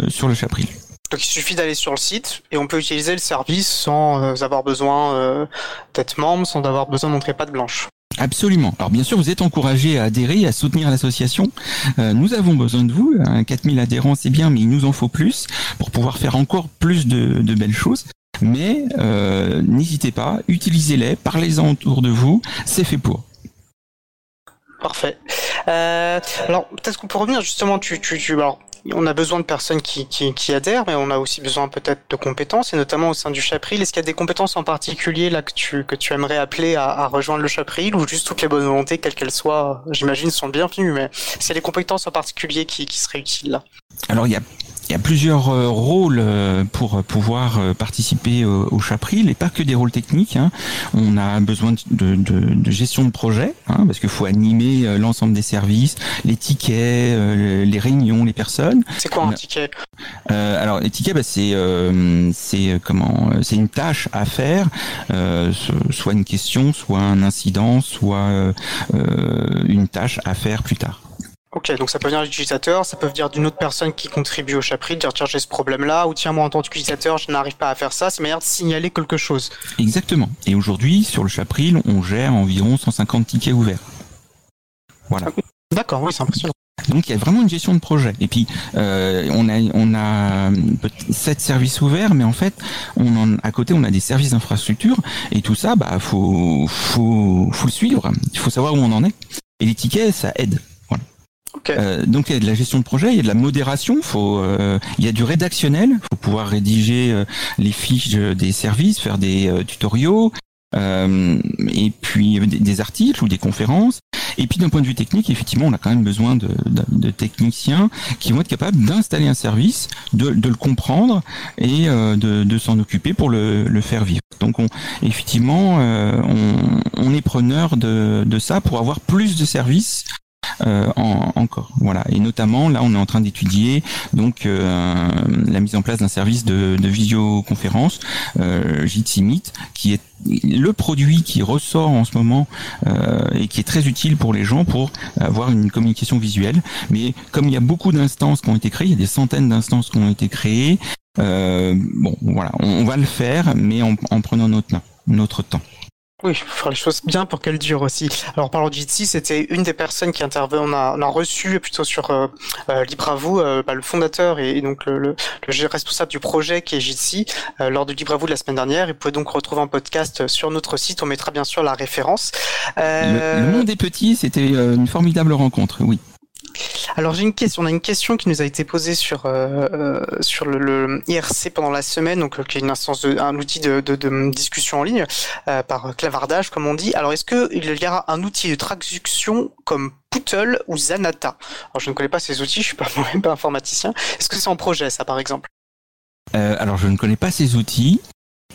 sur le Chapril. Donc il suffit d'aller sur le site et on peut utiliser le service sans avoir besoin d'être membre, sans avoir besoin de montrer patte blanche. Absolument. Alors bien sûr, vous êtes encouragé à adhérer, à soutenir l'association. Euh, nous avons besoin de vous. 4000 adhérents, c'est bien, mais il nous en faut plus pour pouvoir faire encore plus de, belles choses. Mais euh, n'hésitez pas, utilisez-les, parlez-en autour de vous, c'est fait pour. Parfait. Euh, alors peut-être qu'on peut revenir justement. Tu, tu, tu on a besoin de personnes qui, qui, adhèrent, mais on a aussi besoin peut-être de compétences, et notamment au sein du Chapril. Est-ce qu'il y a des compétences en particulier là que tu, que tu aimerais appeler à, rejoindre le Chapril, ou juste toutes les bonnes volontés, quelles qu'elles soient, j'imagine, sont bienvenues, mais c'est des compétences en particulier qui, qui seraient utiles là? Alors il il y a plusieurs euh, rôles euh, pour pouvoir euh, participer au, Chapril et pas que des rôles techniques. Hein. On a besoin de, de, de gestion de projet hein, parce qu'il faut animer l'ensemble des services, les tickets, les réunions, les personnes. C'est quoi un ticket? Euh, Alors les tickets, bah, c'est c'est comment C'est une tâche à faire, euh, soit une question, soit un incident, soit une tâche à faire plus tard. Ok, donc ça peut venir d'utilisateur, ça peut venir d'une autre personne qui contribue au chapitre, dire tiens j'ai ce problème-là, ou tiens moi en tant qu'utilisateur je n'arrive pas à faire ça, c'est une manière de signaler quelque chose. Exactement. Et aujourd'hui sur le chapril on gère environ 150 tickets ouverts. Voilà. D'accord, oui c'est impressionnant. Donc il y a vraiment une gestion de projet. Et puis euh, on a on a sept services ouverts, mais en fait on en, à côté on a des services d'infrastructure et tout ça bah faut faut faut le suivre. Il faut savoir où on en est. Et les tickets ça aide. Euh, donc il y a de la gestion de projet, il y a de la modération, faut, euh, il y a du rédactionnel, faut pouvoir rédiger euh, les fiches des services, faire des tutoriaux, et puis des, articles ou des conférences. Et puis d'un point de vue technique, effectivement, on a quand même besoin de, de, techniciens qui vont être capables d'installer un service, de, de, le comprendre et de, s'en occuper pour le, le, faire vivre. Donc on, effectivement, on, on, est preneur de ça pour avoir plus de services euh, encore. Voilà. Et notamment, là, on est en train d'étudier donc euh, la mise en place d'un service de, de visioconférence, euh, Jitsi Meet, qui est le produit qui ressort en ce moment euh, et qui est très utile pour les gens pour avoir une communication visuelle. Mais comme il y a beaucoup d'instances qui ont été créées, il y a des centaines d'instances qui ont été créées. Euh, bon, voilà, on, va le faire, mais en, en prenant notre, notre temps. Oui, il faut faire les choses bien pour qu'elles durent aussi. Alors, parlant de Jitsi, c'était une des personnes qui intervenait. On a, on a reçu plutôt sur euh, euh Libre à vous, euh, bah, le fondateur et, donc le, le, le, responsable du projet qui est Jitsi euh, lors de Libre à vous de la semaine dernière. Vous pouvez donc retrouver en podcast sur notre site. On mettra bien sûr la référence. Le, le monde est petit, c'était une formidable rencontre, oui. Alors j'ai une question. On a une question qui nous a été posée sur euh, euh le, IRC pendant la semaine, donc euh, qui est une instance, un outil de, discussion en ligne par clavardage, comme on dit. Alors est-ce que il y aura un outil de traduction comme Pootle ou Zanata? Alors je ne connais pas ces outils, je suis pas <laughs> informaticien. Est-ce que c'est en projet ça par exemple? Alors je ne connais pas ces outils.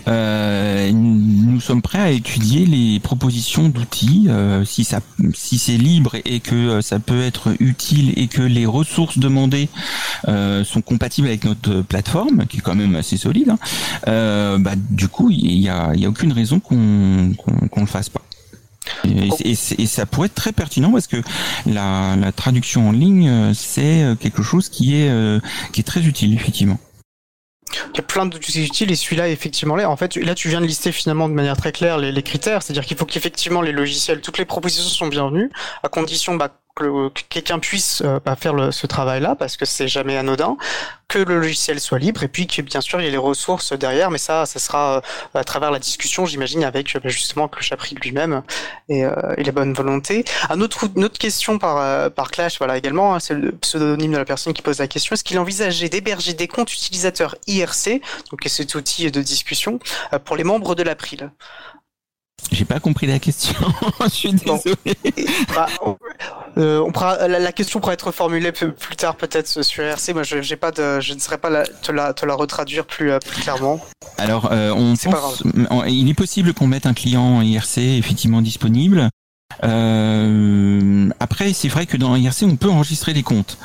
Euh, nous sommes prêts à étudier les propositions d'outils euh, si ça si c'est libre et que euh, ça peut être utile et que les ressources demandées euh, sont compatibles avec notre plateforme qui est quand même assez solide hein, bah, du coup il y a, y a aucune raison qu'on qu'on le fasse pas. Et, ça pourrait être très pertinent parce que la, la traduction en ligne c'est quelque chose qui est qui est très utile effectivement il y a plein d'outils utiles et celui-là effectivement là en fait là tu viens de lister finalement de manière très claire les, les critères. C'est-à-dire qu'il faut qu'effectivement les logiciels toutes les propositions sont bienvenues à condition bah, que, quelqu'un puisse euh, faire ce travail-là parce que c'est jamais anodin, que le logiciel soit libre et puis que bien sûr il y ait les ressources derrière, mais ça, ça sera euh, à travers la discussion, j'imagine, avec euh, bah, justement le chapitre lui-même et, et, la bonne volonté. Une autre question par, par Clash, voilà également, hein, c'est le pseudonyme de la personne qui pose la question. Est-ce qu'il envisageait d'héberger des comptes utilisateurs IRC, donc cet outil de discussion, pour les membres de l'April? J'ai pas compris la question. <laughs> je suis désolé. Bah, euh, on pourra, la, question pourra être formulée plus tard peut-être sur RC. Moi, je, j'ai pas de, je ne saurais pas la, te, la, te la retraduire plus, euh, plus clairement. Alors, euh, on pense, il est possible qu'on mette un client IRC effectivement disponible. Euh, après, c'est vrai que dans IRC, on peut enregistrer des comptes,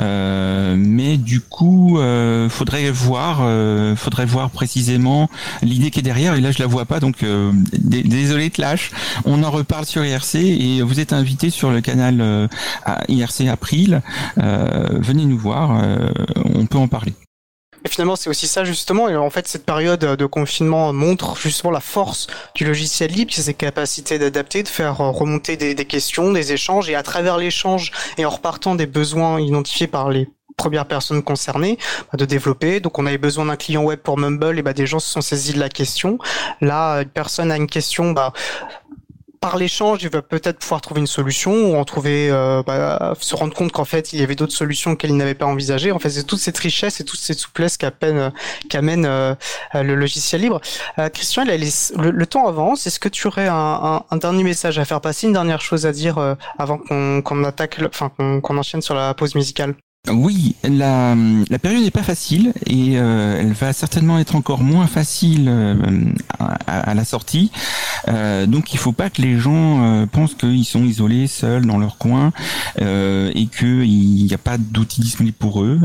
euh, mais du coup, euh, faudrait voir, euh, faudrait voir précisément l'idée qui est derrière. Et là, je la vois pas, donc euh, désolé Clash. On en reparle sur IRC et vous êtes invité sur le canal IRC April. venez nous voir, on peut en parler. Et finalement, c'est aussi ça justement. Et en fait, cette période de confinement montre justement la force du logiciel libre, ses capacités d'adapter, de faire remonter des, des, questions, des échanges, et à travers l'échange et en repartant des besoins identifiés par les premières personnes concernées bah, de développer. Donc on avait besoin d'un client web pour Mumble et bah des gens se sont saisis de la question. Là, une personne a une question, bah par l'échange, il va peut-être pouvoir trouver une solution ou en trouver, euh, bah, se rendre compte qu'en fait, il y avait d'autres solutions qu'elle n'avait pas envisagées. En fait, c'est toute cette richesse et toute cette souplesse qu'amène qu'amène euh, le logiciel libre. Euh, Christian, le, temps avance. Est-ce que tu aurais un, un, dernier message à faire passer, une dernière chose à dire avant qu'on attaque, enfin qu'on enchaîne sur la pause musicale? Oui, la, période n'est pas facile et euh, elle va certainement être encore moins facile euh, à, la sortie. Euh, donc il faut pas que les gens pensent qu'ils sont isolés, seuls dans leur coin et qu'il n'y a pas d'outils disponibles pour eux.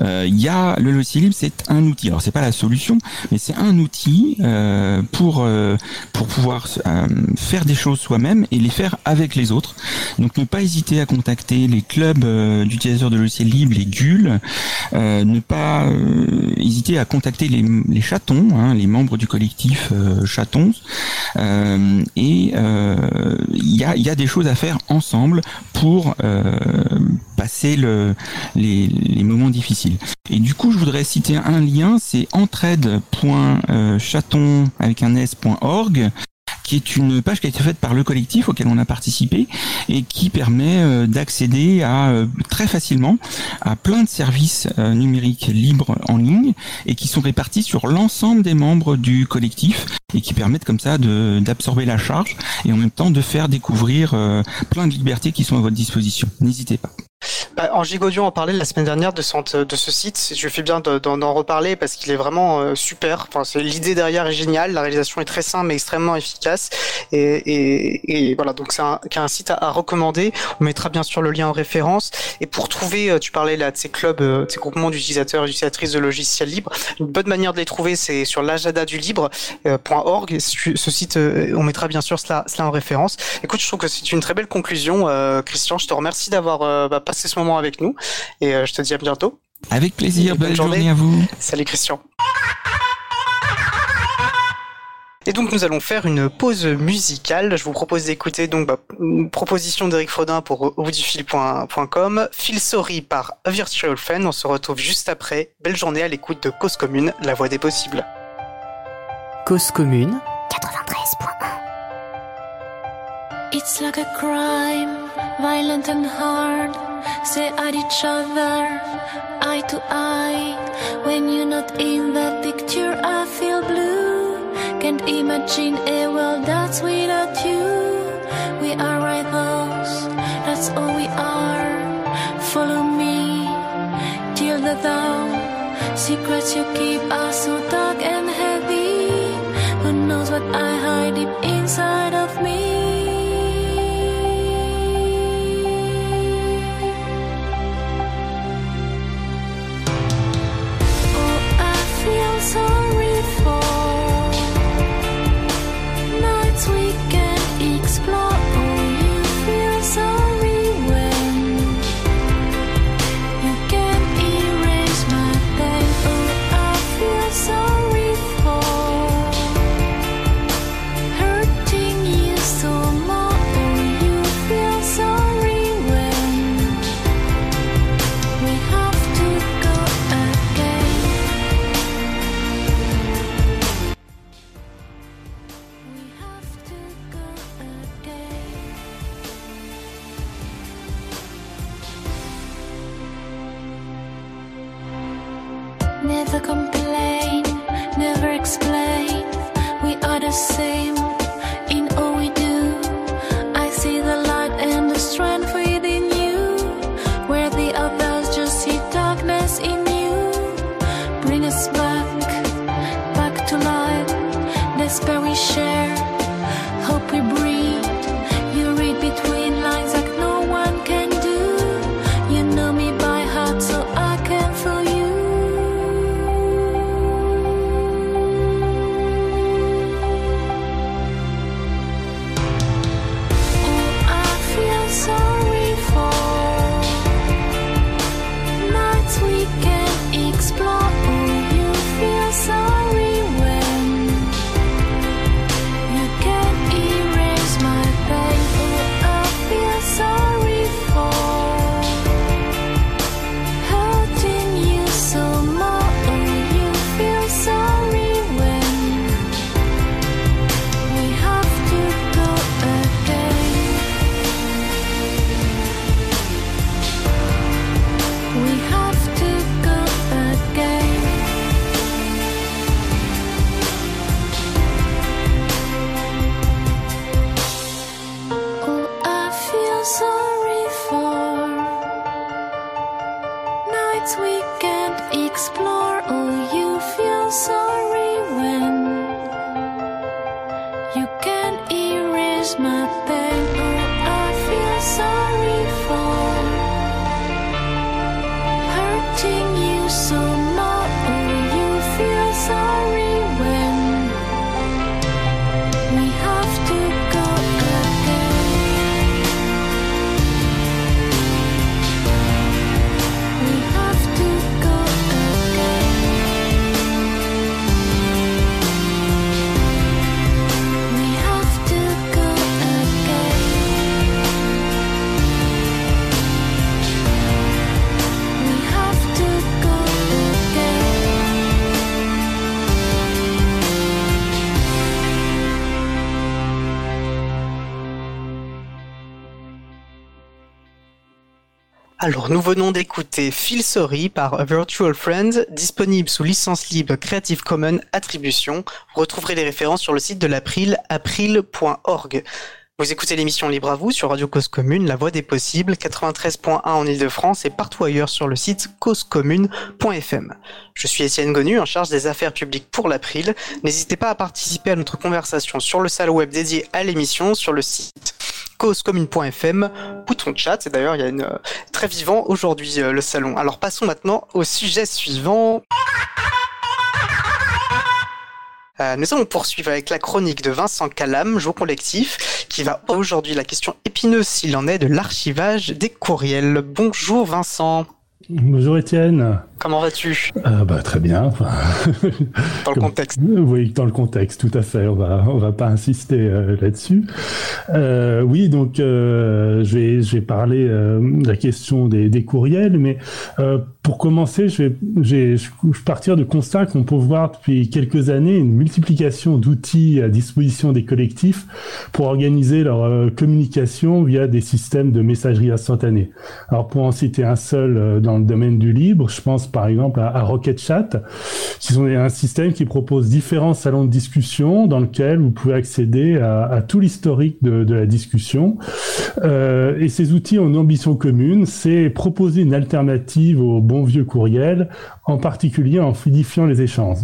Il y a le logiciel libre, c'est un outil. Alors c'est pas la solution, mais c'est un outil pour pour pouvoir faire des choses soi-même et les faire avec les autres. Donc ne pas hésiter à contacter les clubs d'utilisateurs de logiciels libres les gules, euh, ne pas euh, hésiter à contacter les, chatons, hein, les membres du collectif euh, chatons. et il y a, des choses à faire ensemble pour passer le, les, les, moments difficiles. Et du coup, je voudrais citer un lien, c'est entraide.chaton avec un s.org qui est une page qui a été faite par le collectif auquel on a participé et qui permet euh, d'accéder à euh, très facilement à plein de services euh, numériques libres en ligne et qui sont répartis sur l'ensemble des membres du collectif et qui permettent comme ça d'absorber la charge et en même temps de faire découvrir plein de libertés qui sont à votre disposition. N'hésitez pas. Bah, en Gigaudio, on parlait la semaine dernière de, ce site. Je fais bien d'en reparler parce qu'il est vraiment euh, super. Enfin, l'idée derrière est géniale. La réalisation est très simple mais extrêmement efficace. Et, voilà, donc c'est un, site à, recommander. On mettra bien sûr le lien en référence. Et pour trouver, euh, tu parlais là de ces clubs, euh, de ces groupements d'utilisateurs et d'utilisatrices de logiciels libres. Une bonne manière de les trouver, c'est sur l'agenda du libre.org. Ce site, on mettra bien sûr cela, en référence. Écoute, je trouve que c'est une très belle conclusion, Christian. Je te remercie d'avoir bah, passé ce moment avec nous. Et euh, je te dis à bientôt. Avec plaisir, bonne, journée. à vous. Salut Christian. Et donc nous allons faire une pause musicale. Je vous propose d'écouter donc bah, une proposition d'Eric Frodin pour auboutdufil.com, Feel Sorry par A Virtual Fan. On se retrouve juste après. Belle journée à l'écoute de Cause Commune, la voix des possibles. Cause Commune 93.1 It's like a crime, violent and hard. Say at each other, eye to eye. When you're not in the picture, I feel blue. Can't imagine a world that's without you. We are rivals, that's all we are. Follow me till the dawn. Secrets you keep are so dark and heavy. Who knows what I hide deep inside of Alors, nous venons d'écouter Feel Sorry par Virtual Friend, disponible sous licence libre Creative Commons Attribution. Vous retrouverez les références sur le site de l'April, april.org. Vous écoutez l'émission Libre à vous sur Radio Cause Commune, la voix des possibles, 93.1 en Ile-de-France et partout ailleurs sur le site causecommune.fm. Je suis Étienne Gonu, en charge des affaires publiques pour l'April. N'hésitez pas à participer à notre conversation sur le salon web dédié à l'émission sur le site causecommune.fm, bouton chat. Et d'ailleurs, il y a une euh, très vivant aujourd'hui euh, le salon. Alors passons maintenant au sujet suivant. Euh, nous allons poursuivre avec la chronique de Vincent Calam, Jour Collectif, qui va aujourd'hui la question épineuse s'il en est de l'archivage des courriels. Bonjour Vincent. Bonjour Étienne. Comment vas-tu? Euh, bah, Très bien. <laughs> dans le contexte. Oui, dans le contexte, tout à fait. On va, on va pas insister euh, là-dessus. Euh, oui, donc euh, je vais, je vais parler de la question des, des courriels, mais pour commencer, je vais, je vais partir du constat qu'on peut voir depuis quelques années une multiplication d'outils à disposition des collectifs pour organiser leur communication via des systèmes de messagerie instantanée. Alors pour en citer un seul dans le domaine du libre, je pense par exemple à, Rocket Chat, qui sont un système qui propose différents salons de discussion dans lequel vous pouvez accéder à, tout l'historique de, la discussion. Euh, et ces outils ont une ambition commune, c'est proposer une alternative au bon vieux courriel, en particulier en fluidifiant les échanges.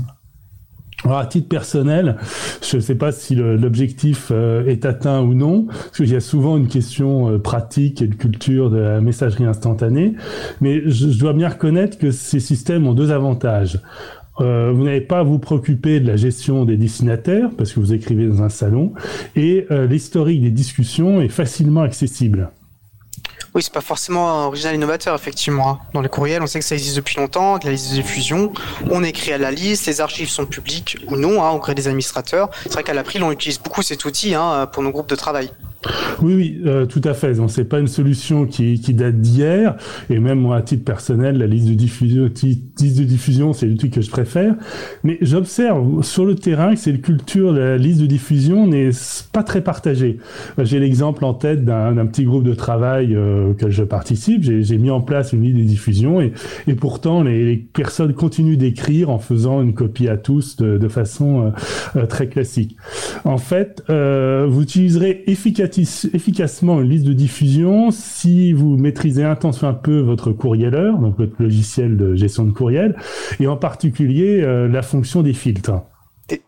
Alors, à titre personnel, je ne sais pas si l'objectif euh, est atteint ou non, parce qu'il y a souvent une question euh, pratique et de culture de la messagerie instantanée, mais je, dois bien reconnaître que ces systèmes ont deux avantages. Euh, vous n'avez pas à vous préoccuper de la gestion des destinataires, parce que vous écrivez dans un salon, et l'historique des discussions est facilement accessible. Oui, c'est pas forcément original innovateur, effectivement. Hein. Dans les courriels, on sait que ça existe depuis longtemps, que la liste de diffusion, on écrit à la liste, les archives sont publiques ou non, hein, on crée des administrateurs. C'est vrai qu'à l'April, on utilise beaucoup cet outil hein, pour nos groupes de travail. Oui, oui, euh, tout à fait. Donc c'est pas une solution qui, qui date d'hier. Et même moi, à titre personnel, la liste de diffusion, liste de diffusion, c'est l'outil que je préfère. Mais j'observe sur le terrain que cette culture la liste de diffusion n'est pas très partagée. J'ai l'exemple en tête d'un petit groupe de travail euh, auquel je participe. J'ai mis en place une liste de diffusion et, et pourtant les, personnes continuent d'écrire en faisant une copie à tous de, de façon euh, très classique. En fait, vous utiliserez efficacement efficacement une liste de diffusion. Si vous maîtrisez un temps un peu votre courrieleur, donc votre logiciel de gestion de courriel, et en particulier euh, la fonction des filtres.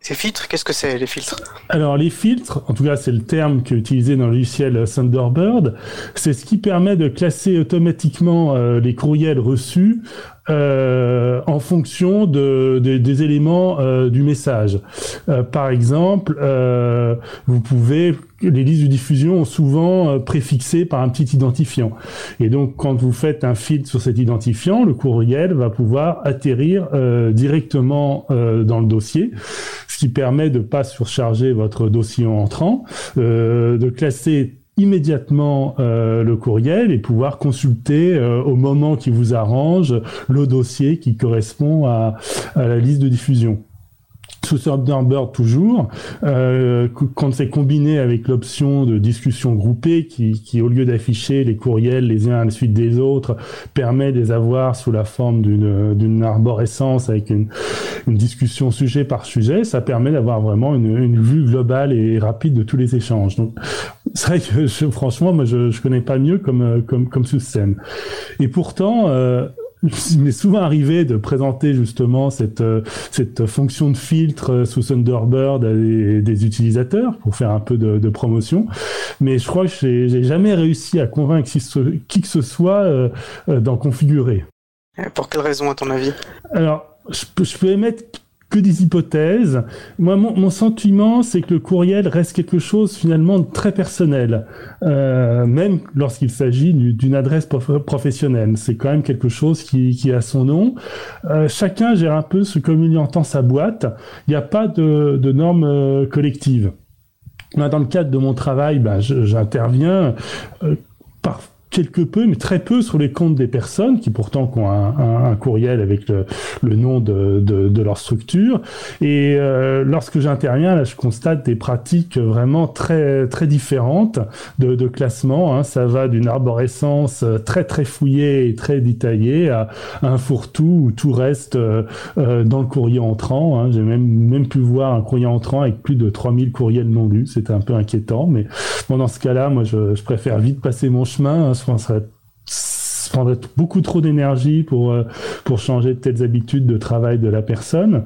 Ces filtres, qu'est-ce que c'est les filtres? Alors les filtres, en tout cas c'est le terme qui est utilisé dans le logiciel Thunderbird, c'est ce qui permet de classer automatiquement euh, les courriels reçus en fonction de, des éléments euh, du message. Euh, par exemple, vous pouvez les listes de diffusion ont souvent préfixé par un petit identifiant. Et donc, quand vous faites un filtre sur cet identifiant, le courriel va pouvoir atterrir directement dans le dossier, ce qui permet de pas surcharger votre dossier entrant, de classer immédiatement euh, le courriel et pouvoir consulter euh, au moment qui vous arrange le dossier qui correspond à la liste de diffusion sous Thunderbird toujours, euh, quand c'est combiné avec l'option de discussion groupée qui, qui au lieu d'afficher les courriels les uns à la suite des autres, permet de les avoir sous la forme d'une, d'une arborescence avec une, une, discussion sujet par sujet, ça permet d'avoir vraiment une, une, vue globale et rapide de tous les échanges. Donc, c'est vrai que je, franchement, moi, je, je connais pas mieux comme, comme, comme système. Et pourtant, euh, <laughs> il m'est souvent arrivé de présenter justement cette, euh, cette fonction de filtre euh, sous Thunderbird à des, utilisateurs pour faire un peu de, promotion. Mais je crois que j'ai jamais réussi à convaincre qui, que ce soit euh, d'en configurer. Pour quelle raison, à ton avis? Alors, je peux, je peux émettre que des hypothèses. Moi, mon, sentiment, c'est que le courriel reste quelque chose finalement très personnel, euh, même lorsqu'il s'agit d'une adresse professionnelle. C'est quand même quelque chose qui, a son nom. Euh, chacun gère un peu ce comme il entend sa boîte. Il n'y a pas de, normes euh, collectives. Dans le cadre de mon travail, ben, j'interviens par quelque peu, mais très peu sur les comptes des personnes qui pourtant ont un, courriel avec le, nom de, leur structure. Et euh, lorsque j'interviens, là, je constate des pratiques vraiment très très différentes de, classement. Hein. Ça va d'une arborescence très très fouillée et très détaillée à, un fourre-tout où tout reste euh, euh, dans le courrier entrant. Hein. J'ai même même pu voir un courrier entrant avec plus de 3000 courriels non lus. C'était un peu inquiétant, mais bon, dans ce cas-là, moi, je, je préfère vite passer mon chemin. Hein ça prendrait beaucoup trop d'énergie pour, euh, pour changer de telles habitudes de travail de la personne.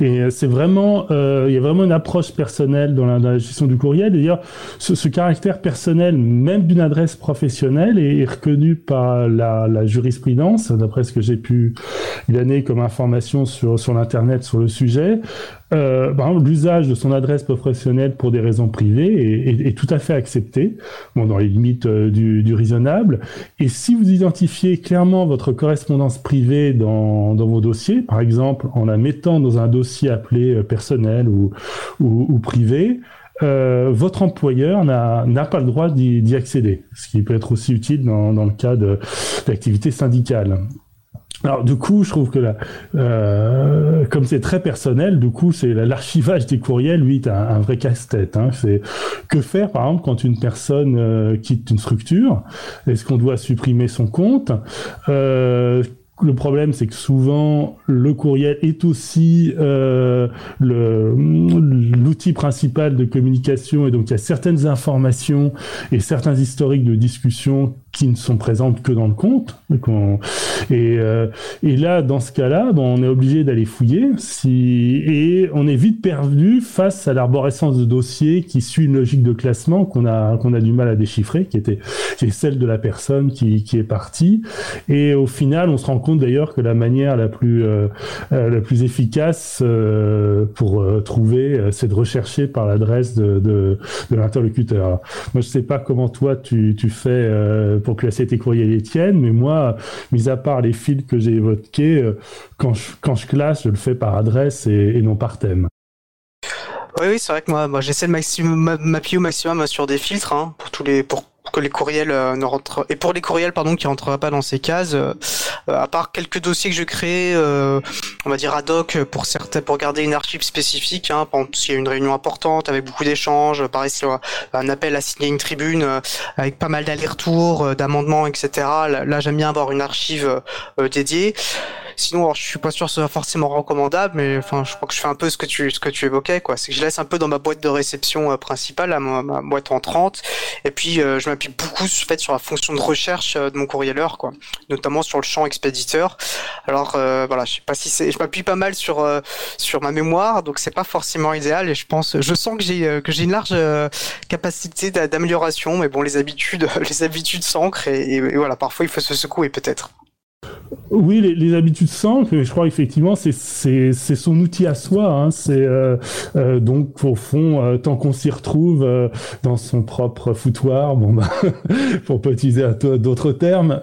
Et euh, c'est vraiment, euh, il y a vraiment une approche personnelle dans la, gestion du courriel. D'ailleurs, ce, caractère personnel, même d'une adresse professionnelle, est, reconnu par la, la jurisprudence, d'après ce que j'ai pu glaner comme information sur, sur l'internet sur le sujet. Euh, l'usage de son adresse professionnelle pour des raisons privées est, tout à fait accepté, bon, dans les limites euh, du, raisonnable. Et si vous identifiez clairement votre correspondance privée dans, vos dossiers, par exemple en la mettant dans un dossier appelé euh, personnel ou, privé, votre employeur n'a pas le droit d'y accéder, ce qui peut être aussi utile dans, dans le cas d'activité syndicale. Alors du coup, je trouve que là, euh, comme c'est très personnel, du coup, c'est l'archivage des courriels, lui, est un, vrai casse-tête. Hein. C'est que faire, par exemple, quand une personne euh, quitte une structure? Est-ce qu'on doit supprimer son compte? Euh, le problème, c'est que souvent, le courriel est aussi euh, l'outil principal de communication, et donc il y a certaines informations et certains historiques de discussion qui ne sont présentes que dans le compte. Et, euh, et là, dans ce cas-là, bon, on est obligé d'aller fouiller si, et on est vite perdu face à l'arborescence de dossiers qui suit une logique de classement qu'on a, qu'on a du mal à déchiffrer, qui était qui est celle de la personne qui, qui est partie. Et au final, on se rend compte d'ailleurs que la manière la plus, euh, euh la plus efficace euh, pour euh, trouver, c'est de rechercher par l'adresse de, de, de l'interlocuteur. Moi, je sais pas comment toi tu, tu fais pour classer tes courriels Étienne, mais moi, mis à part les fils que j'ai évoqués, euh, quand je, classe, je le fais par adresse et, non par thème. Oui, oui, c'est vrai que moi, moi j'essaie de m'appuyer au maximum sur des filtres hein, pour tous les pour que les courriels euh, ne rentrent et pour les courriels pardon qui rentreraient pas dans ces cases euh, à part quelques dossiers que je crée on va dire ad hoc pour certains pour garder une archive spécifique hein, par s'il y a une réunion importante avec beaucoup d'échanges pareil si un appel à signer une tribune avec pas mal d'allers-retours d'amendements etc là j'aime bien avoir une archive dédiée Sinon, alors, je suis pas sûr que ce soit forcément recommandable, mais enfin, je crois que je fais un peu ce que tu ce que tu évoquais, quoi. C'est que je laisse un peu dans ma boîte de réception euh, principale, à ma, boîte en 30, et puis euh, je m'appuie beaucoup fait sur la fonction de recherche euh, de mon courrieleur, quoi, notamment sur le champ expéditeur. Alors voilà, je sais pas si c'est, je m'appuie pas mal sur sur ma mémoire, donc c'est pas forcément idéal, et je pense, je sens que j'ai que j'ai une large capacité d'amélioration, mais bon, les habitudes <laughs> les habitudes s'ancrent, et voilà, parfois il faut se secouer peut-être. Oui, les, habitudes simples, je crois effectivement c'est son outil à soi. Hein, c'est euh, euh, donc au fond euh, tant qu'on s'y retrouve dans son propre foutoir, bon bah <laughs> pour pas utiliser d'autres termes,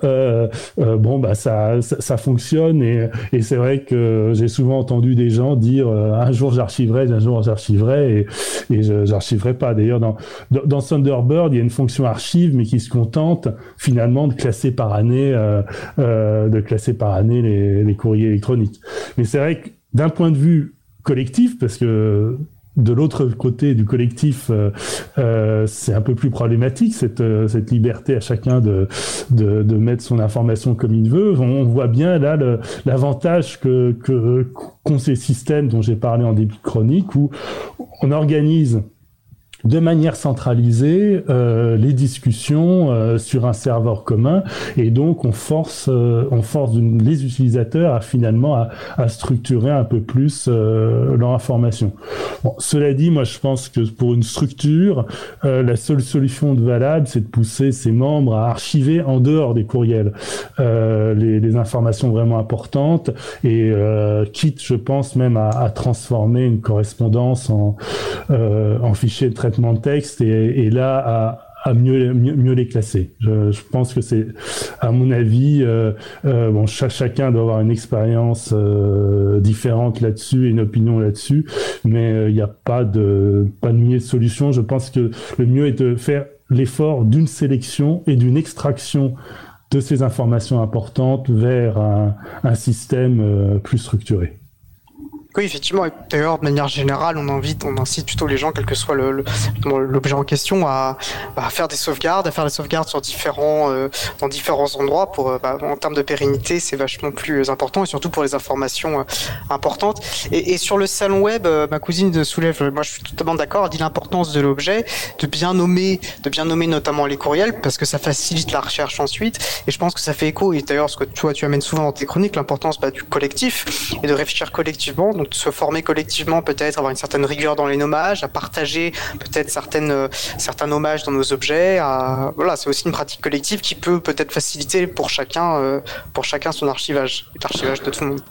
bon bah ça, ça, fonctionne et c'est vrai que j'ai souvent entendu des gens dire un jour j'archiverai, un jour j'archiverai et j'archiverai pas. D'ailleurs dans Thunderbird il y a une fonction archive mais qui se contente finalement de classer par année de classer par année les, courriers électroniques. Mais c'est vrai que d'un point de vue collectif, parce que de l'autre côté du collectif, euh, euh, c'est un peu plus problématique cette, euh, liberté à chacun de, mettre son information comme il veut. On voit bien là l'avantage que qu'ont ces systèmes dont j'ai parlé en début de chronique où on organise de manière centralisée euh, les discussions euh, sur un serveur commun et donc on force euh, on force les utilisateurs à finalement à, à structurer un peu plus euh, leur information. Bon, cela dit, moi je pense que pour une structure, euh, la seule solution de valable, c'est de pousser ses membres à archiver en dehors des courriels les, les, informations vraiment importantes et quitte, je pense même à, à transformer une correspondance en en fichier de traitement de texte et, là à, mieux, mieux, les classer. Je, pense que c'est, à mon avis, euh, euh, bon, chacun doit avoir une expérience euh, différente là-dessus et une opinion là-dessus, mais il n'y a pas de pas de de solution. Je pense que le mieux est de faire l'effort d'une sélection et d'une extraction de ces informations importantes vers un, système plus structuré. Oui, effectivement. D'ailleurs, de manière générale, on invite, on incite plutôt les gens, quel que soit l'objet en question, à, faire des sauvegardes, à faire des sauvegardes sur différents, euh, dans différents endroits. Pour, euh, bah, en termes de pérennité, c'est vachement plus important et surtout pour les informations euh, importantes. Et, sur le salon web, ma cousine soulève, moi je suis totalement d'accord, dit l'importance de l'objet, de bien nommer, de bien nommer notamment les courriels parce que ça facilite la recherche ensuite. Et je pense que ça fait écho. Et d'ailleurs, ce que toi tu amènes souvent dans tes chroniques, l'importance bah, du collectif et de réfléchir collectivement donc se former collectivement, peut-être avoir une certaine rigueur dans les nommages, à partager peut-être certaines euh, certains nommages dans nos objets. Voilà, c'est aussi une pratique collective qui peut peut-être faciliter pour chacun euh, pour chacun son archivage, l'archivage de tout le monde.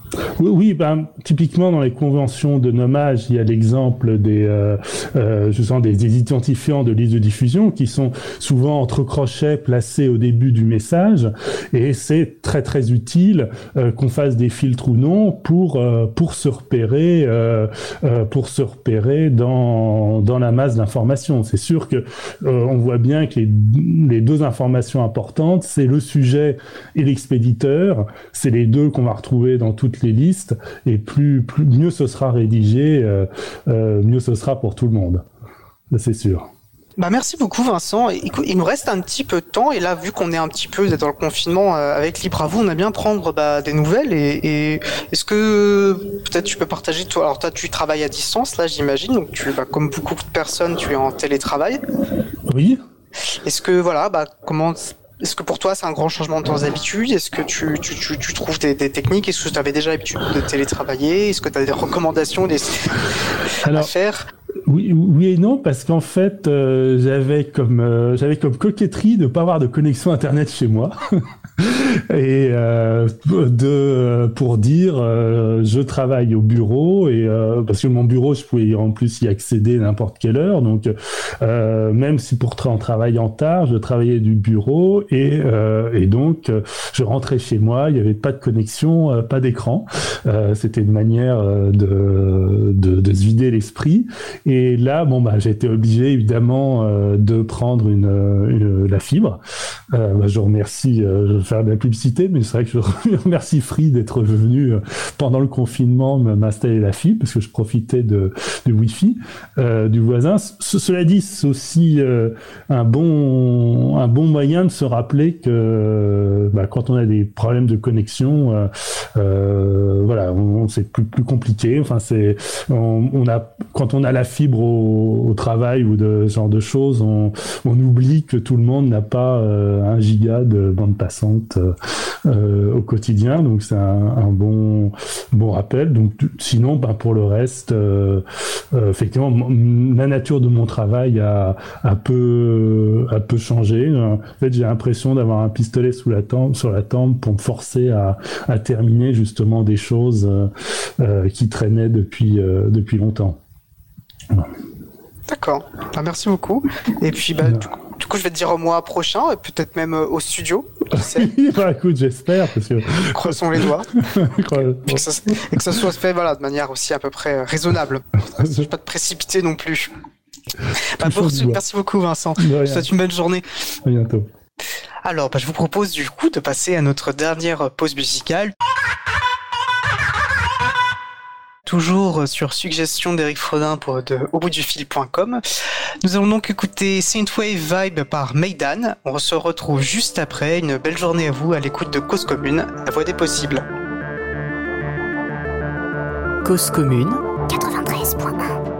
Oui, ben, typiquement dans les conventions de nommage, il y a l'exemple des euh, je sens des, des, identifiants de liste de diffusion qui sont souvent entre crochets placés au début du message et c'est très très utile qu'on fasse des filtres ou non pour pour se repérer euh, euh, pour se repérer dans, dans la masse d'informations. C'est sûr que euh, on voit bien que les, les deux informations importantes, c'est le sujet et l'expéditeur. C'est les deux qu'on va retrouver dans toutes les listes. Et plus, plus mieux ce sera rédigé, mieux ce sera pour tout le monde. C'est sûr. Bah merci beaucoup Vincent. il nous reste un petit peu de temps. Et là vu qu'on est un petit peu dans le confinement euh, avec Libre à vous, on a bien prendre bah, des nouvelles. Et, est-ce que peut-être tu peux partager toi alors toi tu travailles à distance là j'imagine. Donc tu bah, comme beaucoup de personnes tu es en télétravail. Oui. Est-ce que voilà bah comment est-ce que pour toi c'est un grand changement dans tes habitudes? Est-ce que tu, tu, tu, tu trouves des, des, techniques? Est-ce que tu avais déjà l'habitude de télétravailler? Est-ce que tu as des recommandations des... à faire? Oui, et non, parce qu'en fait, euh, j'avais comme euh, j'avais comme coquetterie de pas avoir de connexion internet chez moi. <laughs> et euh, de pour dire euh, je travaille au bureau et euh, parce que mon bureau je pouvais en plus y accéder n'importe quelle heure. Donc même si pour en travaillant tard je travaillais du bureau et et donc je rentrais chez moi il n'y avait pas de connexion pas d'écran. C'était une manière de, de, de se vider l'esprit. Et là bon bah été obligé évidemment de prendre une, une la fibre. Bah, je remercie faire de la publicité, mais c'est vrai que je <laughs> remercie Free d'être venu euh, pendant le confinement m'installer la fibre parce que je profitais de, du Wi-Fi euh, du voisin. cela dit, c'est aussi euh, un bon un bon moyen de se rappeler que bah, quand on a des problèmes de connexion, voilà, c'est plus plus compliqué. Enfin, c'est on, a quand on a la fibre au, travail ou de ce genre de choses, on, on oublie que tout le monde n'a pas un giga de bande passante euh, au quotidien. Donc c'est un, bon bon rappel. Donc sinon, ben, pour le reste, euh, euh, effectivement, la nature de mon travail a, a peu a peu changé. En fait, j'ai l'impression d'avoir un pistolet sous la tempe, sur la tempe pour me forcer à, à terminer justement des choses qui traînaient depuis depuis longtemps. D'accord. Ben, merci beaucoup. Et puis, bah, du coup, je vais te dire au mois prochain, peut-être même euh, au studio. <laughs> bah, écoute, j'espère. Parce que... <laughs> Croisons les doigts. <laughs> et, que ça, et, que ça, soit fait voilà, de manière aussi à peu près euh, raisonnable. Je ne pas te précipiter non plus. Bah, merci beaucoup, Vincent. Je souhaite une bonne journée. À bientôt. Alors, bah, je vous propose du coup de passer à notre dernière pause musicale. Toujours sur suggestion d'Eric Frodin pour de au bout du fil.com. Nous allons donc écouter Saintwave Vibe par Maidan. On se retrouve juste après. Une belle journée à vous à l'écoute de Cause Commune, la voix des possibles. Cause Commune 93.1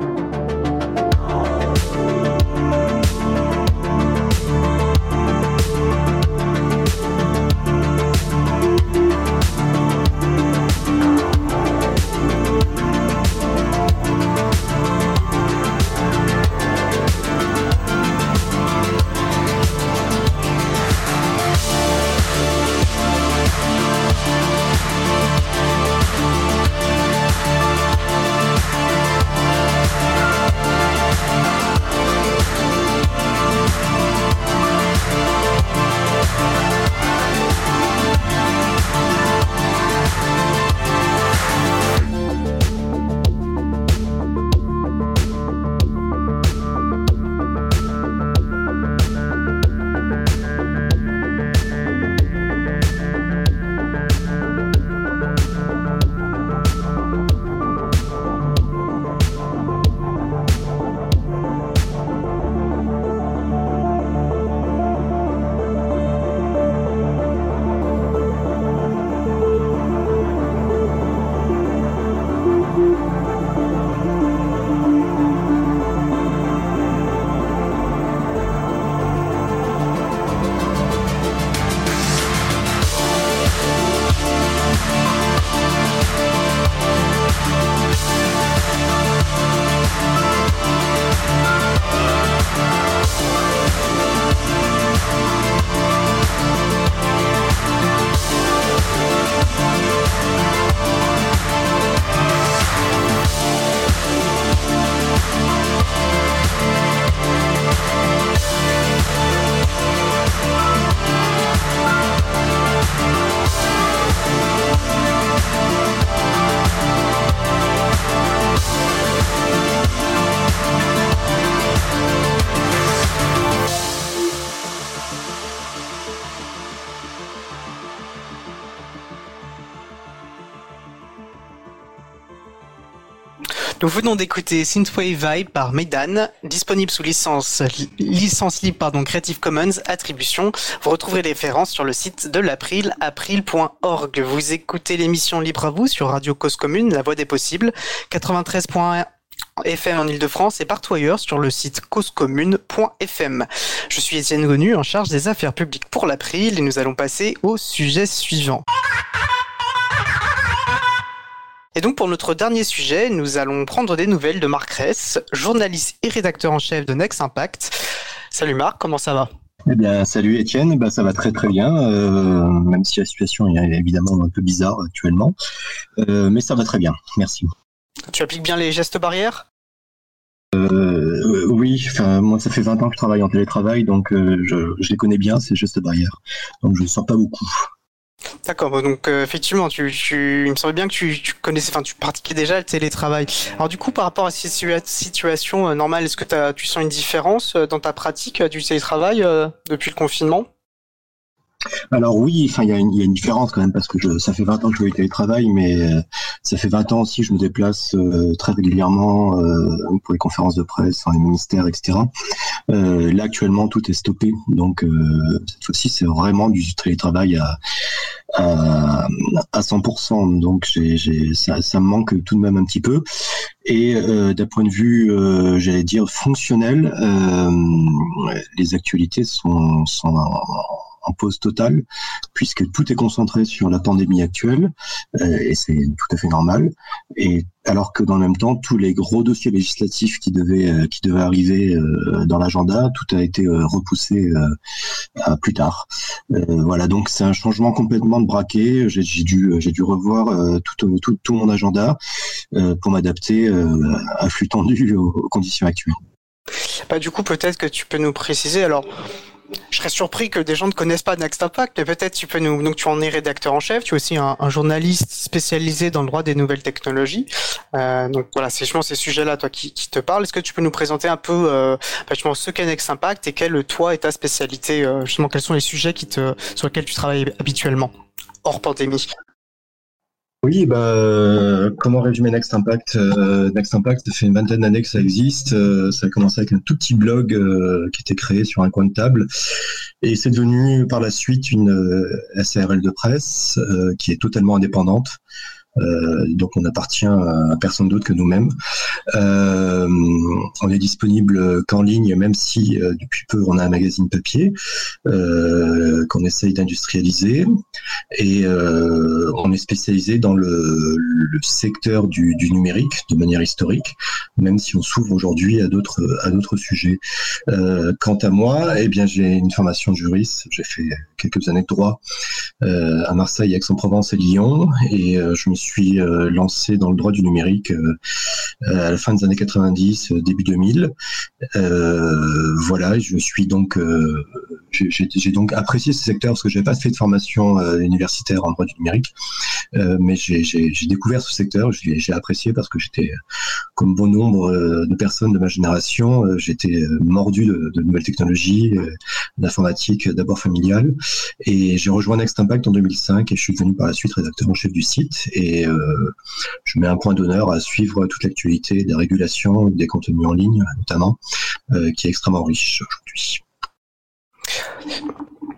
Nous venons d'écouter Synthwave Vibe par Maidan, disponible sous licence, licence libre pardon, Creative Commons Attribution. Vous retrouverez les références sur le site de l'April, april.org. Vous écoutez l'émission Libre à vous sur Radio Cause Commune, la voix des possibles, 93.1 FM en Ile-de-France et partout ailleurs sur le site causecommune.fm. Je suis Étienne Gonu en charge des affaires publiques pour l'April et nous allons passer au sujet suivant. Et donc pour notre dernier sujet, nous allons prendre des nouvelles de Marc Ress, journaliste et rédacteur en chef de Next Impact. Salut Marc, comment ça va? Eh bien, salut Étienne, bah, ça va très très bien, euh, même si la situation est évidemment un peu bizarre actuellement, euh, mais ça va très bien, merci. Tu appliques bien les gestes barrières? Euh, oui, moi ça fait 20 ans que je travaille en télétravail, donc je, je, les connais bien ces gestes barrières. Donc je ne sors pas beaucoup. D'accord, donc euh, effectivement, tu, tu, il me semble bien que tu, tu, connaissais, enfin tu pratiquais déjà le télétravail. Alors du coup, par rapport à cette situation euh, normale, est-ce que tu sens une différence euh, dans ta pratique du télétravail depuis le confinement? Alors oui, enfin il y, a une différence quand même parce que je, ça fait 20 ans que je fais du télétravail, mais euh, ça fait 20 ans aussi que je me déplace euh, très régulièrement euh, pour les conférences de presse, les ministères, etc. là actuellement tout est stoppé, donc cette fois-ci c'est vraiment du télétravail à, à, à 100%, donc ça, ça, me manque tout de même un petit peu. Et d'un point de vue, j'allais dire fonctionnel, les actualités sont, sont pause totale, puisque tout est concentré sur la pandémie actuelle, euh, et c'est tout à fait normal. Et alors que dans le même temps, tous les gros dossiers législatifs qui devaient euh, qui devaient arriver euh, dans l'agenda, tout a été repoussé à plus tard. voilà, donc c'est un changement complètement de braquet. J'ai dû dû revoir tout, tout, tout mon agenda pour m'adapter à flux tendu aux, conditions actuelles. Bah, du coup, peut-être que tu peux nous préciser. Alors, je serais surpris que des gens ne connaissent pas Next Impact, mais peut-être tu peux nous. Donc tu en es rédacteur en chef, tu es aussi un, journaliste spécialisé dans le droit des nouvelles technologies. Euh, donc voilà, c'est justement ces sujets-là, toi, qui, te parlent. Est-ce que tu peux nous présenter un peu euh, justement ce qu'est Next Impact et quelle toi est ta spécialité euh, Justement, quels sont les sujets qui te sur lesquels tu travailles habituellement hors pandémie? Oui, bah, comment résumer Next Impact euh, Next Impact, ça fait une vingtaine d'années que ça existe. Euh, ça a commencé avec un tout petit blog euh, qui était créé sur un coin de table. Et c'est devenu par la suite une SARL de presse qui est totalement indépendante. Euh, donc on appartient à personne d'autre que nous-mêmes. Euh, on est disponible qu'en ligne, même si euh, depuis peu on a un magazine papier qu'on essaye d'industrialiser. Et on est spécialisé dans le, secteur du, numérique de manière historique, même si on s'ouvre aujourd'hui à d'autres à d'autres sujets. quant à moi, eh bien j'ai une formation de juriste. J'ai fait quelques années de droit à Marseille, Aix-en-Provence et Lyon, et je suis euh, lancé dans le droit du numérique euh, euh, à la fin des années 90, début 2000. voilà, je suis donc j'ai donc apprécié ce secteur parce que j'ai pas fait de formation universitaire en droit du numérique, mais j'ai découvert ce secteur, j'ai apprécié parce que j'étais, comme bon nombre de personnes de ma génération, j'étais mordu de, de, nouvelles technologies, d'informatique d'abord familiale, et j'ai rejoint Next Impact en 2005 et je suis devenu par la suite rédacteur en chef du site. Et et euh, je mets un point d'honneur à suivre toute l'actualité des régulations, des contenus en ligne notamment, euh, qui est extrêmement riche aujourd'hui.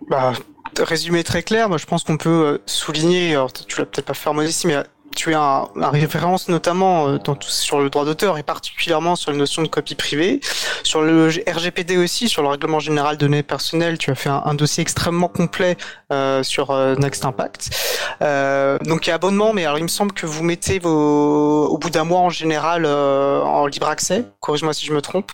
Bah, résumé très clair, moi je pense qu'on peut euh, souligner, alors tu l'as peut-être pas fait en modestie, mais tu as un, référence notamment euh, dans tout, sur le droit d'auteur et particulièrement sur la notion de copie privée. Sur le RGPD aussi, sur le règlement général de données personnelles, tu as fait un, dossier extrêmement complet euh, sur euh, Next Impact. Euh, donc il y a abonnement, mais alors il me semble que vous mettez vos, au bout d'un mois en général en libre accès. Corrige-moi si je me trompe.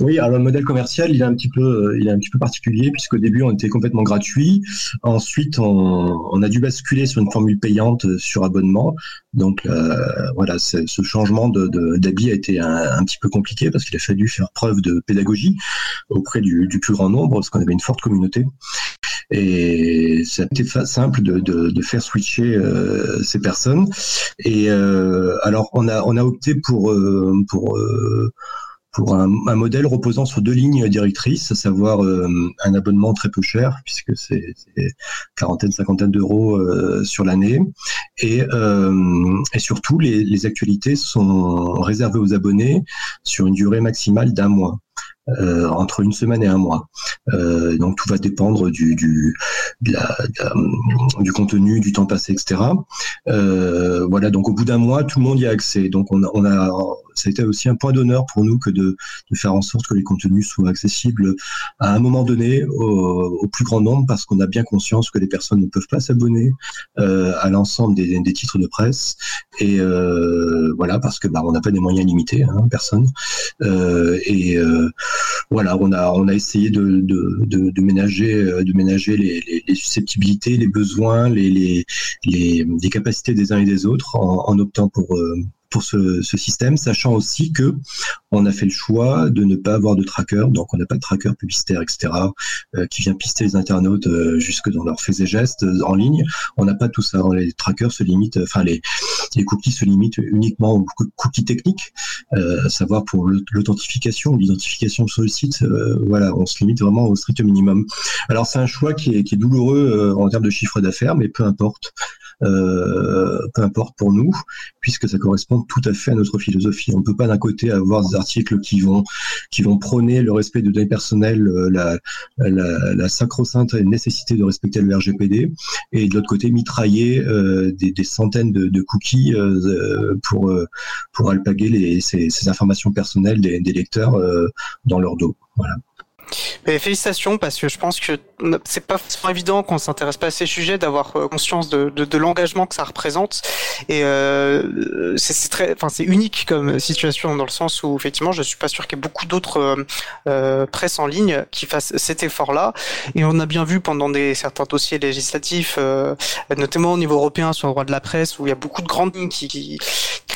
Oui, alors le modèle commercial, il est un petit peu, euh, il est un petit peu particulier puisqu'au début on était complètement gratuit. Ensuite, on, a dû basculer sur une formule payante euh, sur abonnement. Donc euh, voilà, ce changement de d'habit a été un, petit peu compliqué parce qu'il a fallu faire preuve de pédagogie auprès du, plus grand nombre parce qu'on avait une forte communauté. Et ça a simple de, de, faire switcher ces personnes. Et alors on a on a opté pour pour pour un, modèle reposant sur deux lignes directrices, à savoir un abonnement très peu cher, puisque c'est quarantaine, cinquantaine d'euros sur l'année, et, et surtout les actualités sont réservées aux abonnés sur une durée maximale d'un mois. Euh, entre une semaine et un mois. Euh, donc tout va dépendre du du, du contenu, du temps passé, etc. Euh, voilà, donc au bout d'un mois, tout le monde y a accès. Donc on a, ça a été aussi un point d'honneur pour nous que de, faire en sorte que les contenus soient accessibles à un moment donné au, plus grand nombre parce qu'on a bien conscience que les personnes ne peuvent pas s'abonner à l'ensemble des, titres de presse et voilà parce que bah, on n'a pas des moyens limités, hein, personne. Et voilà, on a on a essayé de, de, de, de ménager de ménager les, les, les, susceptibilités, les besoins, les, les, les, capacités des uns et des autres en, en optant pour pour ce, système, sachant aussi que on a fait le choix de ne pas avoir de tracker, donc on n'a pas de tracker publicitaire, etc., euh, qui vient pister les internautes euh, jusque dans leurs faits et gestes euh, en ligne. On n'a pas tout ça. Les trackers se limitent, enfin les, les cookies se limitent uniquement aux cookies techniques, à savoir pour l'authentification, l'identification sur le site. voilà, on se limite vraiment au strict minimum. Alors c'est un choix qui est, qui est douloureux en termes de chiffre d'affaires, mais peu importe. Euh, peu importe pour nous, puisque ça correspond tout à fait à notre philosophie. On ne peut pas d'un côté avoir des articles qui vont qui vont prôner le respect de données personnelles, euh, la, la, la sacro-sainte nécessité de respecter le RGPD, et de l'autre côté mitrailler euh, des, des, centaines de, de cookies euh, pour pour alpaguer les, ces, ces informations personnelles des, des lecteurs dans leur dos. Voilà. Mais félicitations parce que je pense que c'est pas forcément évident qu'on s'intéresse pas à ces sujets d'avoir euh, conscience de, de, de l'engagement que ça représente. Et euh, c'est très, enfin c'est unique comme situation dans le sens où effectivement je suis pas sûr qu'il y ait beaucoup d'autres euh, euh presse en ligne qui fassent cet effort-là. Et on a bien vu pendant des certains dossiers législatifs, euh, notamment au niveau européen sur le droit de la presse où il y a beaucoup de grandes lignes qui, qui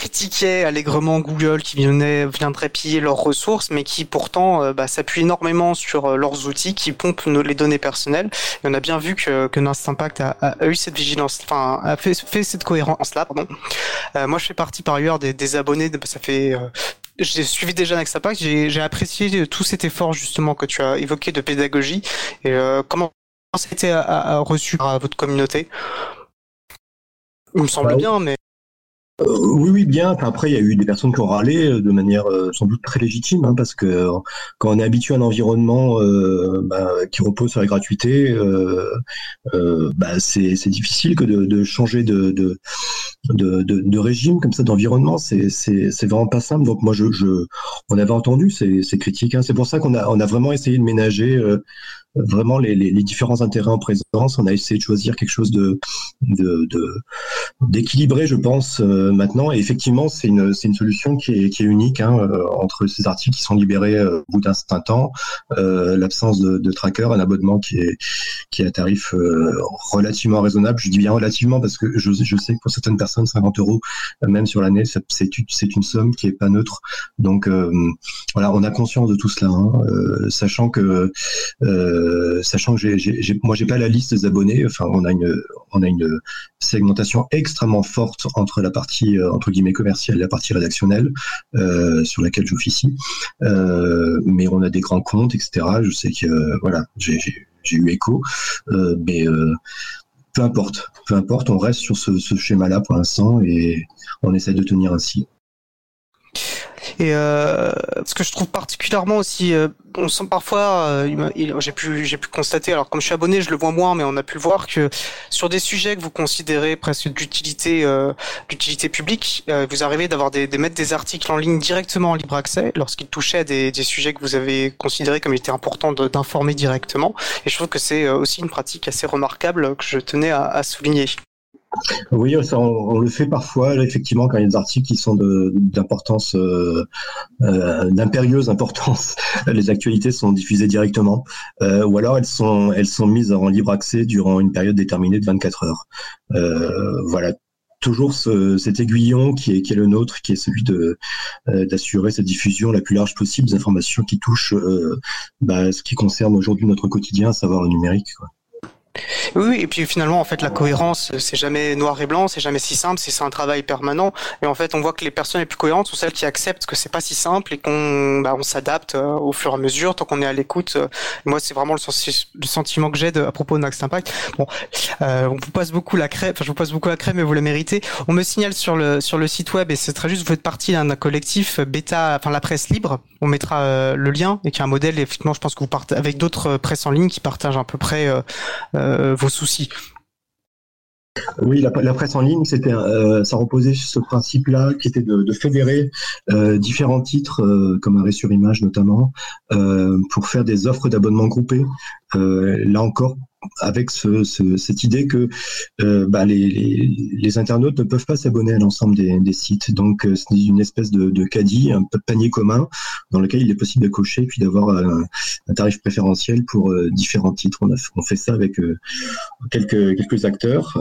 critiquaient allègrement Google qui venait, viendrait piller leurs ressources mais qui pourtant bah, s'appuie énormément sur euh, leurs outils qui pompent les données personnelles. Et on a bien vu que, que Impact a, a, eu cette vigilance, enfin a fait, fait cette cohérence-là. Pardon. Euh, moi, je fais partie par ailleurs des, des abonnés. De, ça fait euh, j'ai suivi déjà Next Impact, j'ai apprécié tout cet effort justement que tu as évoqué de pédagogie et euh, comment ça a été reçu par votre communauté? Il me semble bah bien, mais euh, oui, oui, bien. après, il y a eu des personnes qui ont râlé euh, de manière euh, sans doute très légitime, hein, parce que quand on est habitué à un environnement bah, qui repose sur la gratuité, bah, c'est difficile que de, changer de, de, de, régime comme ça, d'environnement. C'est vraiment pas simple. Donc moi, je, je on avait entendu ces, ces critiques. Hein. C'est pour ça qu'on a, on a vraiment essayé de ménager vraiment les, les, les, différents intérêts en présence. On a essayé de choisir quelque chose de d'équilibré, de, je pense, euh, maintenant. Et effectivement, c'est une, une solution qui est, qui est unique hein, euh, entre ces articles qui sont libérés euh, au bout d'un certain temps, l'absence de, de, tracker, un abonnement qui est, qui est à tarif relativement raisonnable. Je dis bien relativement parce que je, je sais que pour certaines personnes, 50 euros, même sur l'année, c'est une somme qui est pas neutre. Donc voilà, on a conscience de tout cela, hein, sachant que euh, sachant que j'ai, j'ai, moi j'ai pas la liste des abonnés. Enfin, on a une segmentation extrêmement forte entre la partie euh, entre guillemets commerciale et la partie rédactionnelle euh, sur laquelle j'officie. Mais on a des grands comptes, etc. Je sais que voilà, j'ai, j'ai, eu écho, mais peu importe, peu importe, on reste sur ce, ce schéma-là pour l'instant et on essaie de tenir ainsi. Et euh, ce que je trouve particulièrement aussi, euh, on sent parfois, euh, j'ai pu j'ai pu constater, alors comme je suis abonné, je le vois moins, mais on a pu le voir que sur des sujets que vous considérez presque d'utilité euh, d'utilité publique, euh, vous arrivez d'avoir des, mettre des articles en ligne directement en libre accès lorsqu'ils touchaient à des, des sujets que vous avez considérés comme il était important d'informer directement. Et je trouve que c'est aussi une pratique assez remarquable que je tenais à, à souligner. Oui, ça, on, le fait parfois, effectivement, quand il y a des articles qui sont d'importance, euh, euh, d'impérieuse importance, <laughs> les actualités sont diffusées directement, euh, ou alors elles sont, elles sont mises en libre accès durant une période déterminée de 24 heures. Euh, voilà, toujours ce, cet aiguillon qui est, qui est le nôtre, qui est celui euh, d'assurer cette diffusion la plus large possible des informations qui touchent bah, ce qui concerne aujourd'hui notre quotidien, à savoir le numérique. Quoi. Oui, et puis finalement, en fait, la cohérence, c'est jamais noir et blanc, c'est jamais si simple, c'est un travail permanent. Et en fait, on voit que les personnes les plus cohérentes sont celles qui acceptent que c'est pas si simple et qu'on bah, on s'adapte euh, au fur et à mesure tant qu'on est à l'écoute. moi, c'est vraiment le, sentiment que j'ai à propos de Max Impact. Bon, euh, on vous passe beaucoup la crème, enfin, je vous passe beaucoup la crème, mais vous la méritez. On me signale sur le sur le site web et c'est très juste, vous faites partie d'un collectif bêta, enfin la presse libre. On mettra euh, le lien et qui est un modèle. Effectivement, je pense que vous partez avec d'autres presses en ligne qui partagent à peu près euh, vos soucis. Oui, la, presse en ligne, c'était, euh, ça reposait sur ce principe-là, qui était de, fédérer euh, différents titres, comme Arrêt sur image notamment, pour faire des offres d'abonnement groupées. là encore, avec ce, cette idée que euh, bah, les, internautes ne peuvent pas s'abonner à l'ensemble des, sites. Donc euh, c'est une espèce de, caddie, un panier commun dans lequel il est possible de cocher puis d'avoir un, un, tarif préférentiel pour euh, différents titres. On, fait ça avec euh, quelques, quelques acteurs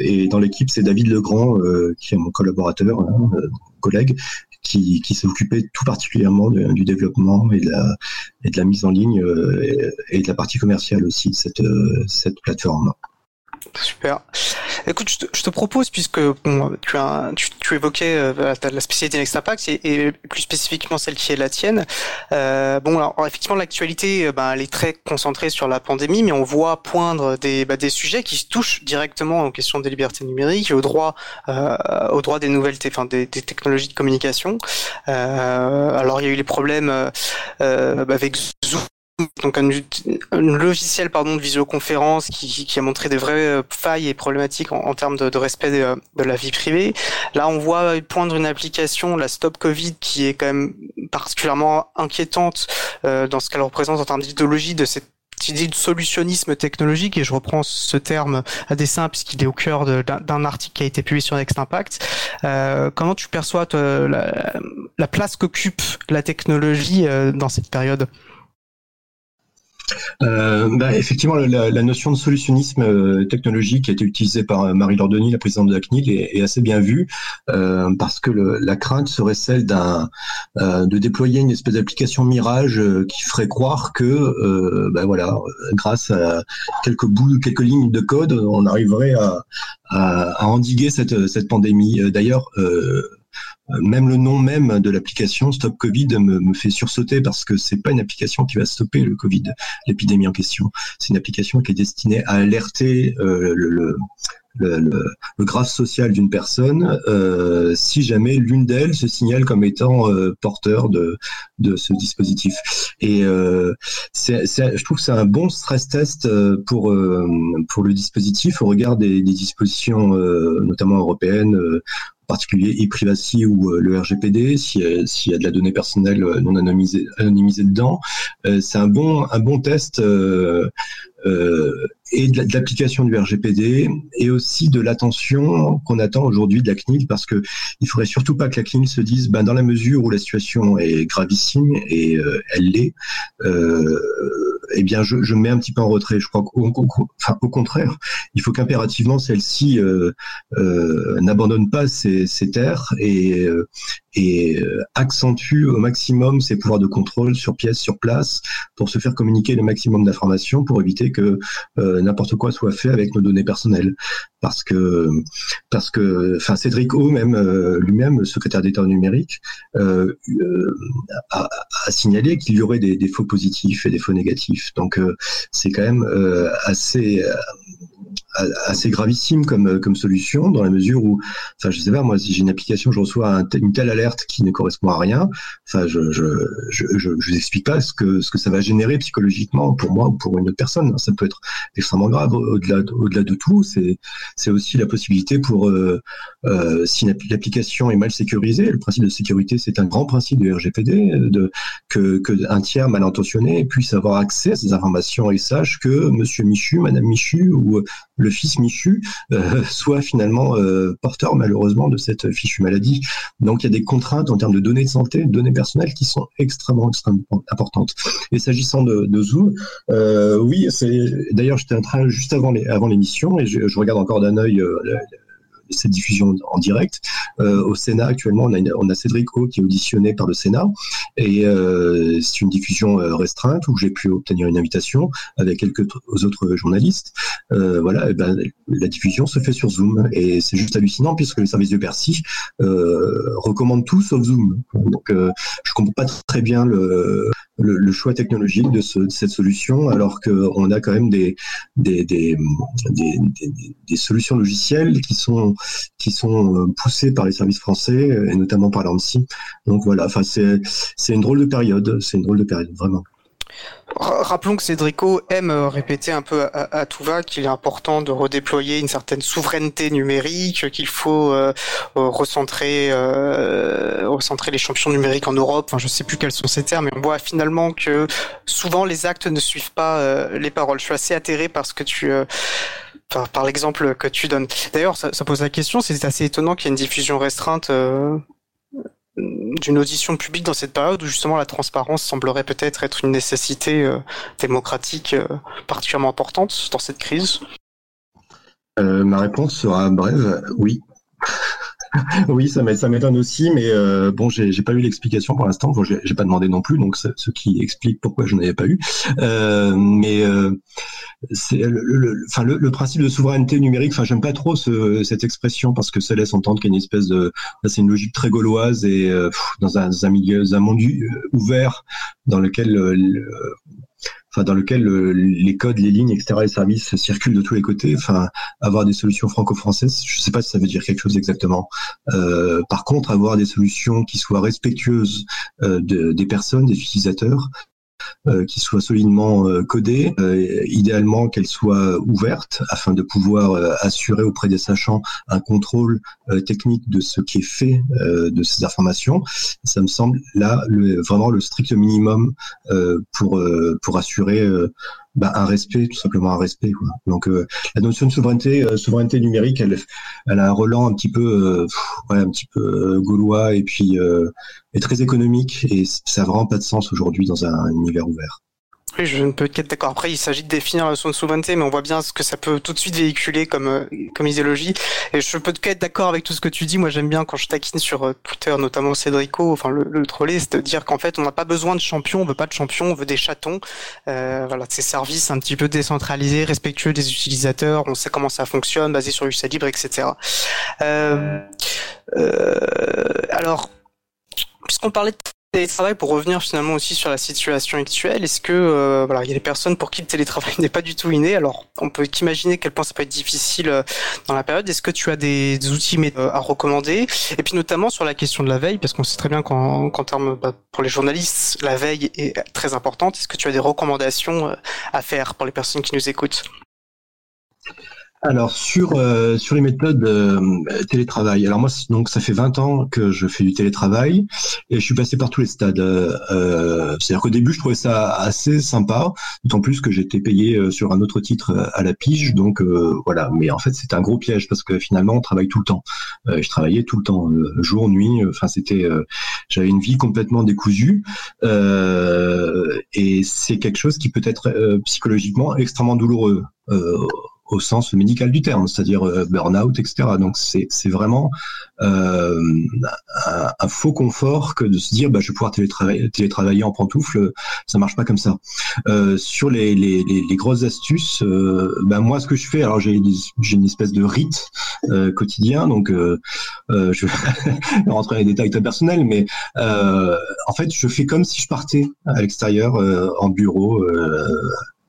et dans l'équipe c'est David Legrand qui est mon collaborateur, hein, collègue, qui, qui s'occupait tout particulièrement du développement et de la, et de la mise en ligne euh, et, de la partie commerciale aussi de cette, euh, cette plateforme. Super. Écoute, je te, propose, puisque bon, tu, as, tu, évoquais euh, la spécialité Next Impact et, plus spécifiquement celle qui est la tienne. Euh, bon, alors, effectivement, l'actualité, euh, ben, elle est très concentrée sur la pandémie, mais on voit poindre des, bah, des sujets qui se touchent directement aux questions des libertés numériques et au droit, euh, au droit des nouvelles, enfin, des, des, technologies de communication. Euh, alors, il y a eu les problèmes avec Zoom donc un, logiciel pardon de visioconférence qui, qui, a montré des vraies euh, failles et problématiques en, termes de, de respect de, de, la vie privée. Là, on voit poindre une application, la Stop Covid, qui est quand même particulièrement inquiétante euh, dans ce qu'elle représente en termes d'idéologie de cette idée de solutionnisme technologique, et je reprends ce terme à dessein puisqu'il est au cœur d'un article qui a été publié sur Next Impact. Euh, comment tu perçois la, la, place qu'occupe la technologie euh, dans cette période? Euh, bah, effectivement, la, la, notion de solutionnisme euh, technologique qui a été utilisée par euh, Marie Lordoni, la présidente de la CNIL, est, est assez bien vue euh, parce que le, la crainte serait celle d'un euh, de déployer une espèce d'application mirage qui ferait croire que, bah, voilà, grâce à quelques bouts, quelques lignes de code, on arriverait à, à, à endiguer cette, cette pandémie. D'ailleurs. Euh, même le nom même de l'application Stop Covid me, me, fait sursauter parce que c'est pas une application qui va stopper le Covid, l'épidémie en question. C'est une application qui est destinée à alerter euh, le, le le, le, graphe social d'une personne euh, si jamais l'une d'elles se signale comme étant euh, porteur de, de ce dispositif. Et euh, c'est, je trouve que c'est un bon stress test euh, pour, euh, pour le dispositif au regard des, des dispositions notamment européennes en particulier e-privacy ou le RGPD, s'il y, a de la donnée personnelle non anonymisée, anonymisée dedans. c'est un bon, un bon test euh, et de l'application du RGPD et aussi de l'attention qu'on attend aujourd'hui de la CNIL parce que il faudrait surtout pas que la CNIL se dise ben dans la mesure où la situation est gravissime et euh, elle l'est euh, eh bien je, je mets un petit peu en retrait. Je crois qu'au au contraire il faut qu'impérativement celle-ci euh, euh, n'abandonne pas ses, ses terres et, euh, et accentue au maximum ses pouvoirs de contrôle sur pièce sur place pour se faire communiquer le maximum d'informations pour éviter que n'importe quoi soit fait avec nos données personnelles. Parce que, parce que, enfin, Cédric O, même euh, lui-même, secrétaire d'État numérique, euh, euh, a, a, signalé qu'il y aurait des, des, faux positifs et des faux négatifs. Donc, c'est quand même assez assez gravissime comme, comme solution dans la mesure où, enfin, je sais pas, moi, si j'ai une application, je reçois une telle alerte qui ne correspond à rien, enfin, je, je, je, je, je vous explique pas ce que, ce que ça va générer psychologiquement pour moi ou pour une autre personne. Ça peut être extrêmement grave. Au-delà, au-delà de tout, c'est, c'est aussi la possibilité pour, euh, euh, si l'application est mal sécurisée, le principe de sécurité, c'est un grand principe du RGPD, de, que, que un tiers mal intentionné puisse avoir accès à ces informations et sache que monsieur Michu, madame Michu ou le fils Michu euh, <laughs> soit finalement euh, porteur malheureusement de cette fichue maladie. Donc il y a des contraintes en termes de données de santé, données personnelles qui sont extrêmement, extrêmement importantes. Et s'agissant de, de, Zoom, euh, oui, c'est d'ailleurs j'étais en train juste avant les, avant l'émission et je, je, regarde encore d'un œil cette diffusion en direct. au Sénat, actuellement, on a, on a Cédric O qui est auditionné par le Sénat. Et c'est une diffusion restreinte où j'ai pu obtenir une invitation avec quelques autres journalistes. voilà, et ben, la diffusion se fait sur Zoom. Et c'est juste hallucinant puisque le service de Bercy recommande tout sauf Zoom. Donc, je comprends pas très bien le, le, choix technologique de, cette solution, alors qu'on a quand même des des, des, des, solutions logicielles qui sont, qui sont euh, poussées par les services français, et notamment par l'ANSI. Donc voilà, enfin c'est une drôle de période, c'est une drôle de période, vraiment. Rappelons que Cédrico aime euh, répéter un peu à, tout va qu'il est important de redéployer une certaine souveraineté numérique, qu'il faut euh, euh, recentrer, recentrer les champions numériques en Europe. Enfin, je sais plus quels sont ces termes, mais on voit finalement que souvent les actes ne suivent pas les paroles. Je suis assez atterré par ce que tu par, l'exemple que tu donnes. D'ailleurs, ça, ça, pose la question, c'est assez étonnant qu'il y ait une diffusion restreinte d'une audition publique dans cette période où justement la transparence semblerait peut-être être une nécessité euh, démocratique euh, particulièrement importante dans cette crise? Euh, Ma réponse sera brève, oui. Oui, ça m'étonne aussi, mais euh, bon, j'ai pas eu l'explication pour l'instant. Bon, j'ai pas demandé non plus, donc ce qui explique pourquoi je n'avais pas eu. Euh, mais euh, c'est le, enfin, le, principe de souveraineté numérique. Enfin, j'aime pas trop cette expression parce que ça laisse entendre qu'il y a une espèce de, c'est une logique très gauloise et dans un, un milieu, un monde ouvert dans lequel dans lequel les codes, les lignes, etc., les services circulent de tous les côtés. Enfin, avoir des solutions franco-françaises, je ne sais pas si ça veut dire quelque chose exactement. Euh, par contre, avoir des solutions qui soient respectueuses euh, des personnes, des utilisateurs, qui soit solidement euh, codée, euh, idéalement qu'elle soit ouverte afin de pouvoir assurer auprès des sachants un contrôle technique de ce qui est fait de ces informations. Ça me semble là le, vraiment le strict minimum pour pour assurer bah, un respect, tout simplement un respect. Quoi. Donc euh, la notion de souveraineté, euh, souveraineté numérique, elle, elle a un relan un petit peu, euh, ouais, un petit peu gaulois et puis est très économique et ça n'a vraiment pas de sens aujourd'hui dans un univers ouvert. Je ne peux qu'être d'accord. Après, il s'agit de définir de souveraineté, mais on voit bien ce que ça peut tout de suite véhiculer comme, euh, comme idéologie. Et je peux qu'être d'accord avec tout ce que tu dis. Moi, j'aime bien quand je taquine sur euh, Twitter, notamment Cédrico, enfin le, le trollé, c'est de dire qu'en fait, on n'a pas besoin de champions, on veut pas de champions, on veut des chatons. Euh, voilà, ces services un petit peu décentralisés, respectueux des utilisateurs, on sait comment ça fonctionne, basé sur l'usage libre, etc. Euh, euh, alors, puisqu'on parlait de télétravail, pour revenir finalement aussi sur la situation actuelle, est-ce que euh, voilà, il y a des personnes pour qui le télétravail <laughs> n'est pas du tout inné? Alors, on peut qu'imaginer quel point ça peut être difficile euh, dans la période. Est-ce que tu as des, outils euh, à recommander? Et puis notamment sur la question de la veille, parce qu'on sait très bien qu'en termes bah, pour les journalistes, la veille est très importante. Est-ce que tu as des recommandations à faire pour les personnes qui nous écoutent? Alors sur euh, sur les méthodes euh, télétravail. Alors moi donc ça fait 20 ans que je fais du télétravail et je suis passé par tous les stades. Euh, C'est-à-dire qu'au début je trouvais ça assez sympa, d'autant plus que j'étais payé euh, sur un autre titre à la pige. Donc voilà. Mais en fait c'était un gros piège parce que finalement on travaille tout le temps. je travaillais tout le temps, jour nuit. Enfin c'était j'avais une vie complètement décousue et c'est quelque chose qui peut être psychologiquement extrêmement douloureux au sens médical du terme, c'est-à-dire euh, burn-out, etc. Donc c'est vraiment euh, un, faux confort que de se dire bah, je vais pouvoir télétravailler, télétravailler en pantoufle, ça marche pas comme ça. Euh, sur les, les, les, grosses astuces, euh, bah, moi ce que je fais, alors j'ai une espèce de rite euh, quotidien, donc euh, je vais <laughs> rentrer dans les détails très personnels, mais en fait je fais comme si je partais à l'extérieur en bureau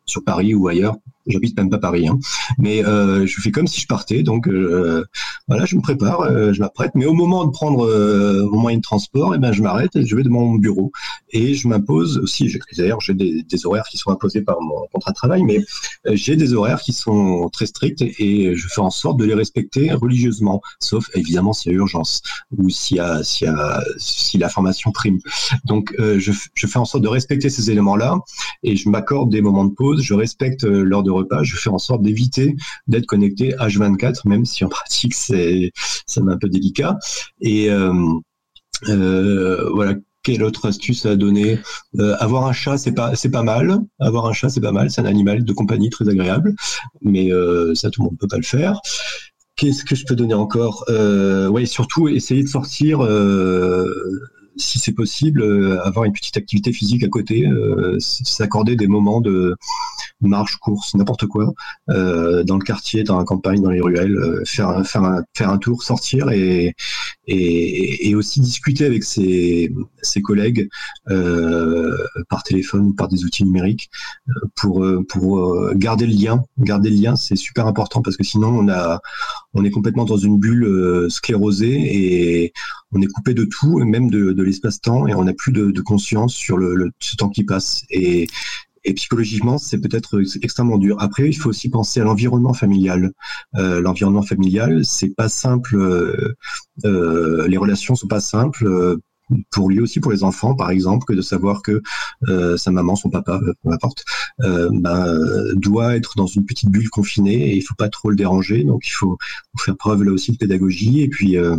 sur Paris ou ailleurs J'habite même pas Paris, hein. mais euh, je fais comme si je partais. Donc euh, voilà, je me prépare, euh, je m'apprête. Mais au moment de prendre euh, mon moyen de transport, eh ben je m'arrête et je vais de mon bureau et je m'impose aussi. D'ailleurs, j'ai des, horaires qui sont imposés par mon contrat de travail, mais euh, j'ai des horaires qui sont très stricts et je fais en sorte de les respecter religieusement, sauf évidemment s'il y a urgence ou s'il y a, s'il y a si la formation prime. Donc je, je fais en sorte de respecter ces éléments-là et je m'accorde des moments de pause. Je respecte l'heure de repas, je fais en sorte d'éviter d'être connecté H24, même si en <laughs> pratique c'est ça un peu délicat. Et euh, euh, voilà, quelle autre astuce à donner? Euh, Avoir un chat, c'est pas c'est pas mal. Avoir un chat, c'est pas mal. C'est un animal de compagnie très agréable, mais ça tout le monde peut pas le faire. Qu'est-ce que je peux donner encore? Ouais, surtout essayer de sortir si c'est possible, avoir une petite activité physique à côté, s'accorder des moments de marche, course, n'importe quoi, euh, dans le quartier, dans la campagne, dans les ruelles, faire, un, faire, faire un tour, sortir et, et, aussi discuter avec ses, ses collègues par téléphone ou par des outils numériques pour, pour garder le lien. Garder le lien, c'est super important parce que sinon on, a, on est complètement dans une bulle sclérosée et on est coupé de tout, même de, de l'espace-temps, et on n'a plus de, de, conscience sur le, le, ce temps qui passe. Et, et psychologiquement, c'est peut-être extrêmement dur. Après, il faut aussi penser à l'environnement familial. Euh, l'environnement familial, c'est pas simple. Euh, euh, les relations sont pas simples pour lui aussi, pour les enfants, par exemple, que de savoir que euh, sa maman, son papa, euh, peu importe, euh, ben, doit être dans une petite bulle confinée et il faut pas trop le déranger. Donc il faut, faire preuve là aussi de pédagogie. Et puis euh,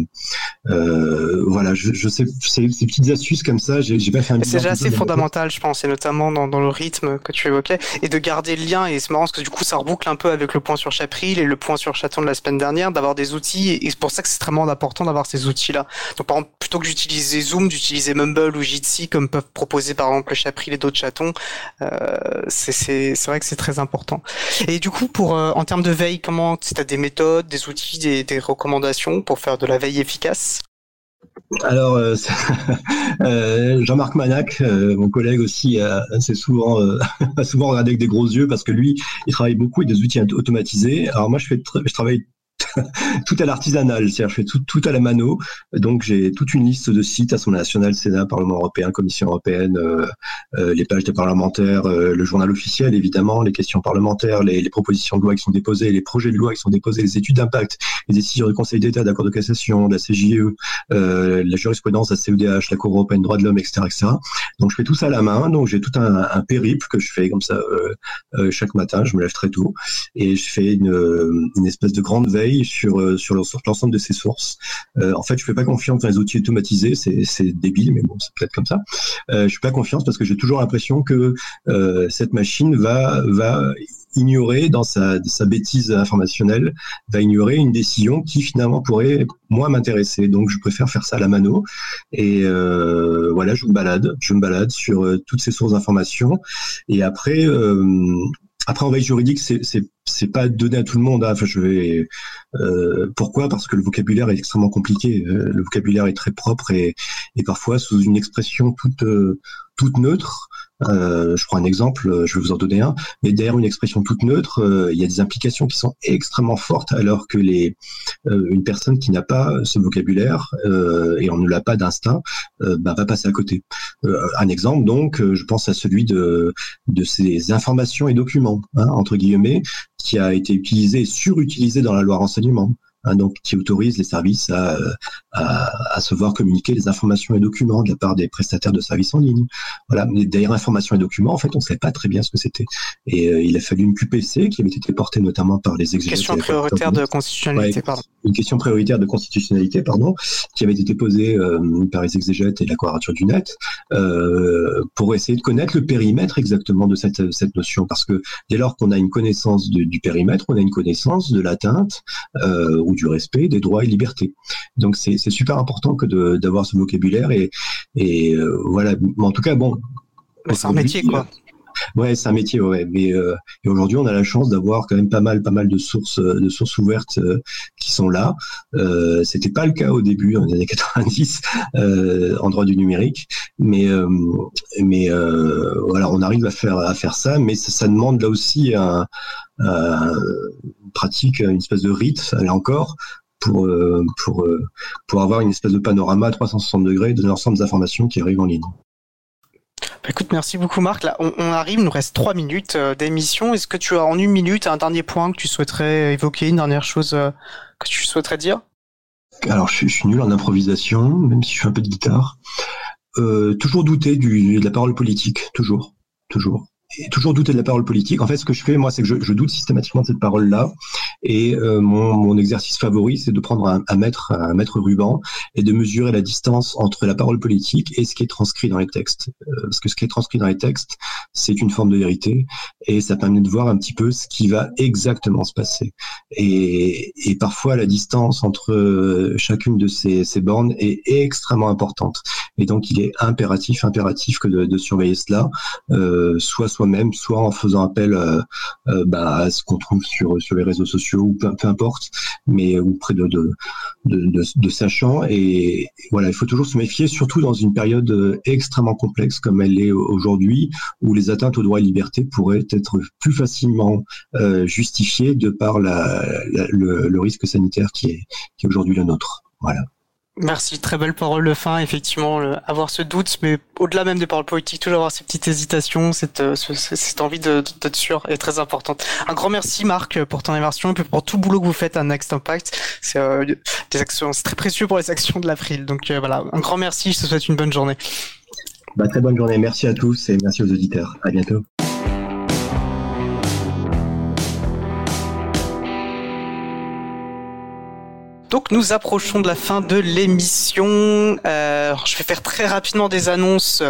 euh voilà, je, je sais, ces, ces, petites astuces comme ça, j'ai pas fait un. C'est déjà assez fondamental, je pense, et notamment dans, dans, le rythme que tu évoquais, et de garder le lien. Et c'est marrant parce que du coup, ça reboucle un peu avec le point sur Chapril et le point sur Chaton de la semaine dernière, d'avoir des outils. Et c'est pour ça que c'est extrêmement important d'avoir ces outils-là. Donc par exemple, plutôt que d'utiliser d'utiliser Mumble ou Jitsi comme peuvent proposer par exemple le Chapril et d'autres chatons. Euh, c'est vrai que c'est très important. Et du coup, pour euh, en termes de veille, comment tu as des méthodes, des outils, des, recommandations pour faire de la veille efficace? Alors, euh, <laughs> euh, Jean-Marc Manac, mon collègue aussi, c'est souvent, <laughs> souvent regardé avec des gros yeux parce que lui, il travaille beaucoup avec des outils automatisés. Alors moi, je, fais, je travaille <laughs> tout à l'artisanal, c'est-à-dire je fais tout, tout à la mano. Donc j'ai toute une liste de sites Assemblée nationale, Sénat, Parlement européen, Commission européenne, euh, euh, les pages des parlementaires, euh, le journal officiel évidemment, les questions parlementaires, les, les, propositions de loi qui sont déposées, les projets de loi qui sont déposés, les études d'impact, les décisions du Conseil d'État, d'accord de cassation, de la CJE, la jurisprudence, la CEDH, la Cour européenne droits de l'homme, etc., etc. Donc je fais tout ça à la main. Donc j'ai tout un, un, périple que je fais comme ça chaque matin. Je me lève très tôt et je fais une, une espèce de grande veille sur, euh, sur l'ensemble de ces sources. Euh, en fait, je fais pas confiance dans les outils automatisés, c'est débile, mais bon, c'est peut-être comme ça. Euh, je fais pas confiance parce que j'ai toujours l'impression que cette machine va, va ignorer dans sa, bêtise informationnelle, va ignorer une décision qui finalement pourrait moi m'intéresser. Donc je préfère faire ça à la mano. Et voilà, je me balade, je me balade sur toutes ces sources d'informations. Et après, après, en veille juridique, c'est c'est pas donné à tout le monde. Hein. Enfin, je vais. Euh, pourquoi? Parce que le vocabulaire est extrêmement compliqué. Euh, le vocabulaire est très propre et, et parfois sous une expression toute euh, toute neutre, euh, je prends un exemple, euh, je vais vous en donner un, mais derrière une expression toute neutre, euh, il y a des implications qui sont extrêmement fortes, alors que les, une personne qui n'a pas ce vocabulaire et on ne l'a pas d'instinct, bah, va passer à côté. un exemple, donc, je pense à celui de, de ces informations et documents, hein, entre guillemets, qui a été utilisé surutilisé dans la loi renseignement. Hein, donc qui autorise les services à, à, à, se voir communiquer les informations et documents de la part des prestataires de services en ligne. Voilà, mais derrière informations et documents, en fait, on ne savait pas très bien ce que c'était. Et euh, il a fallu une QPC qui avait été portée notamment par les exégètes. Question prioritaire de constitutionnalité, pardon. Une question prioritaire de constitutionnalité, pardon, qui avait été posée euh, par les exégètes et la quadrature du net euh, pour essayer de connaître le périmètre exactement de cette, cette notion. Parce que dès lors qu'on a une connaissance de, du périmètre, on a une connaissance de l'atteinte euh, ou du respect des droits et libertés. Donc c'est super important que d'avoir ce vocabulaire et, et euh, voilà. En tout cas, bon. C'est un métier, quoi. Ouais, c'est un métier, ouais. Mais euh, et aujourd'hui, on a la chance d'avoir quand même pas mal, pas mal de sources, de sources ouvertes euh, qui sont là. Euh, C'était pas le cas au début, les années 90, euh, en droit du numérique. Mais euh, mais voilà, on arrive à faire à faire ça, mais ça, ça demande là aussi un, pratique, une espèce de rite, là encore, pour, pour, pour avoir une espèce de panorama à 360 degrés de l'ensemble des informations qui arrivent en ligne. Bah, écoute, merci beaucoup Marc. Là, on, on arrive, il nous reste trois minutes euh, d'émission. Est-ce que tu as en une minute un dernier point que tu souhaiterais évoquer, une dernière chose euh, que tu souhaiterais dire? Alors, je, je, suis nul en improvisation, même si je fais un peu de guitare. Euh, toujours douter du, de la parole politique, toujours, toujours et toujours douter de la parole politique. En fait, ce que je fais, moi, c'est que je, doute systématiquement de cette parole-là. Et euh, mon, mon, exercice favori, c'est de prendre un, un, mètre, un mètre ruban et de mesurer la distance entre la parole politique et ce qui est transcrit dans les textes. Euh, parce que ce qui est transcrit dans les textes, c'est une forme de vérité et ça permet de voir un petit peu ce qui va exactement se passer. Et, et parfois, la distance entre chacune de ces, ces bornes est extrêmement importante. Et donc, il est impératif, impératif que de, de surveiller cela, euh, soit soi-même, soit en faisant appel euh, euh, bah, à ce qu'on trouve sur, les réseaux sociaux ou peu, importe, mais ou près de, de, de, de sachants. Et voilà, il faut toujours se méfier, surtout dans une période extrêmement complexe comme elle est aujourd'hui, où les atteintes aux droits et libertés pourraient être plus facilement euh, justifiées de par le, risque sanitaire qui est, qui est aujourd'hui le nôtre. Voilà. Merci, très belle parole de fin. Effectivement, avoir ce doute, mais au-delà même des paroles politiques, toujours avoir ces petites hésitations, cette, euh, cette envie d'être sûr est très importante. Un grand merci Marc pour ton inversion et pour tout le boulot que vous faites à Next Impact. C'est euh, des actions, c'est très précieux pour les actions de l'April. Donc euh, voilà, un grand merci. Je te souhaite une bonne journée. Bah, très bonne journée. Merci à tous et merci aux auditeurs. À bientôt. Donc nous approchons de la fin de l'émission. Euh, je vais faire très rapidement des annonces,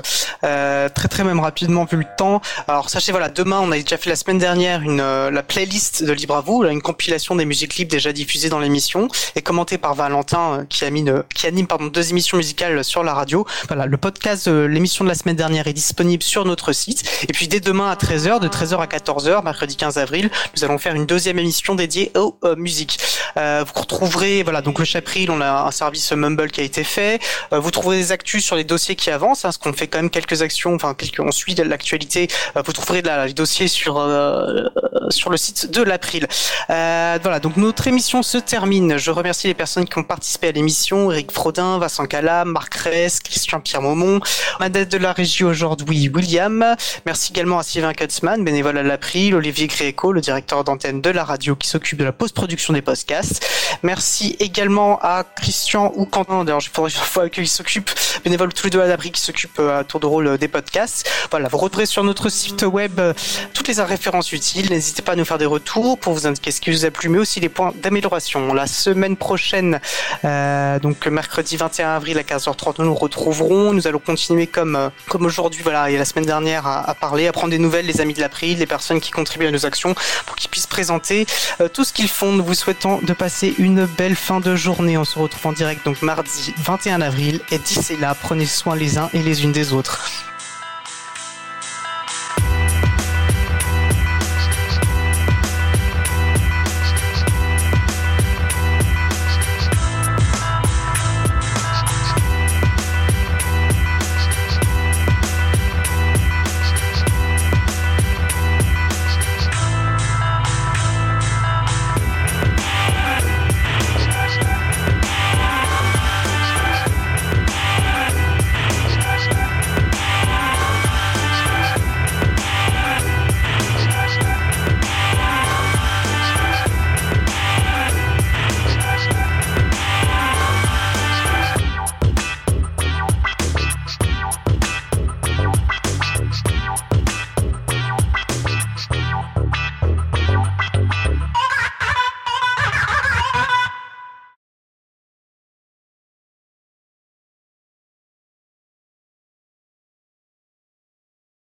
euh, très très même rapidement vu le temps. Alors sachez voilà, demain on a déjà fait la semaine dernière une euh, la playlist de Libre à vous, une compilation des musiques libres déjà diffusées dans l'émission et commentée par Valentin euh, qui anime qui anime pardon deux émissions musicales sur la radio. Voilà, le podcast de l'émission de la semaine dernière est disponible sur notre site. Et puis dès demain à 13h, de 13h à 14h, mercredi 15 avril, nous allons faire une deuxième émission dédiée aux euh, musiques. vous retrouverez voilà, donc le Chapril, on a un service Mumble qui a été fait. Euh, vous trouverez des actus sur les dossiers qui avancent, hein, parce qu'on fait quand même quelques actions, enfin, on suit l'actualité. Euh, vous trouverez la, les dossiers sur euh, sur le site de l'April. voilà, donc notre émission se termine. Je remercie les personnes qui ont participé à l'émission Eric Frodin, Vincent Calam, Marc Ress, Christian Pierre Maumont, Madette de la régie aujourd'hui, William. Merci également à Sylvain Kutzmann, bénévole à l'April, Olivier Gréco, le directeur d'antenne de la radio qui s'occupe de la post-production des podcasts. Merci également à Christian ou Quentin, d'ailleurs je faudrait qu'ils s'occupent, bénévoles tous les deux à l'abri qui s'occupent à tour de rôle des podcasts. Voilà, vous retrouverez sur notre site web toutes les références utiles. N'hésitez pas à nous faire des retours pour vous indiquer ce qui vous a plu, mais aussi les points d'amélioration. La semaine prochaine, euh, donc mercredi 21 avril à 15h30, nous nous retrouverons. Nous allons continuer comme comme aujourd'hui, voilà, et la semaine dernière à, parler, à prendre des nouvelles, les amis de l'April, les personnes qui contribuent à nos actions, pour qu'ils puissent présenter euh, tout ce qu'ils font. Nous vous souhaitons de passer une belle fin de journée. On se retrouve en direct donc mardi 21 avril. Et d'ici là, prenez soin les uns et les unes des autres.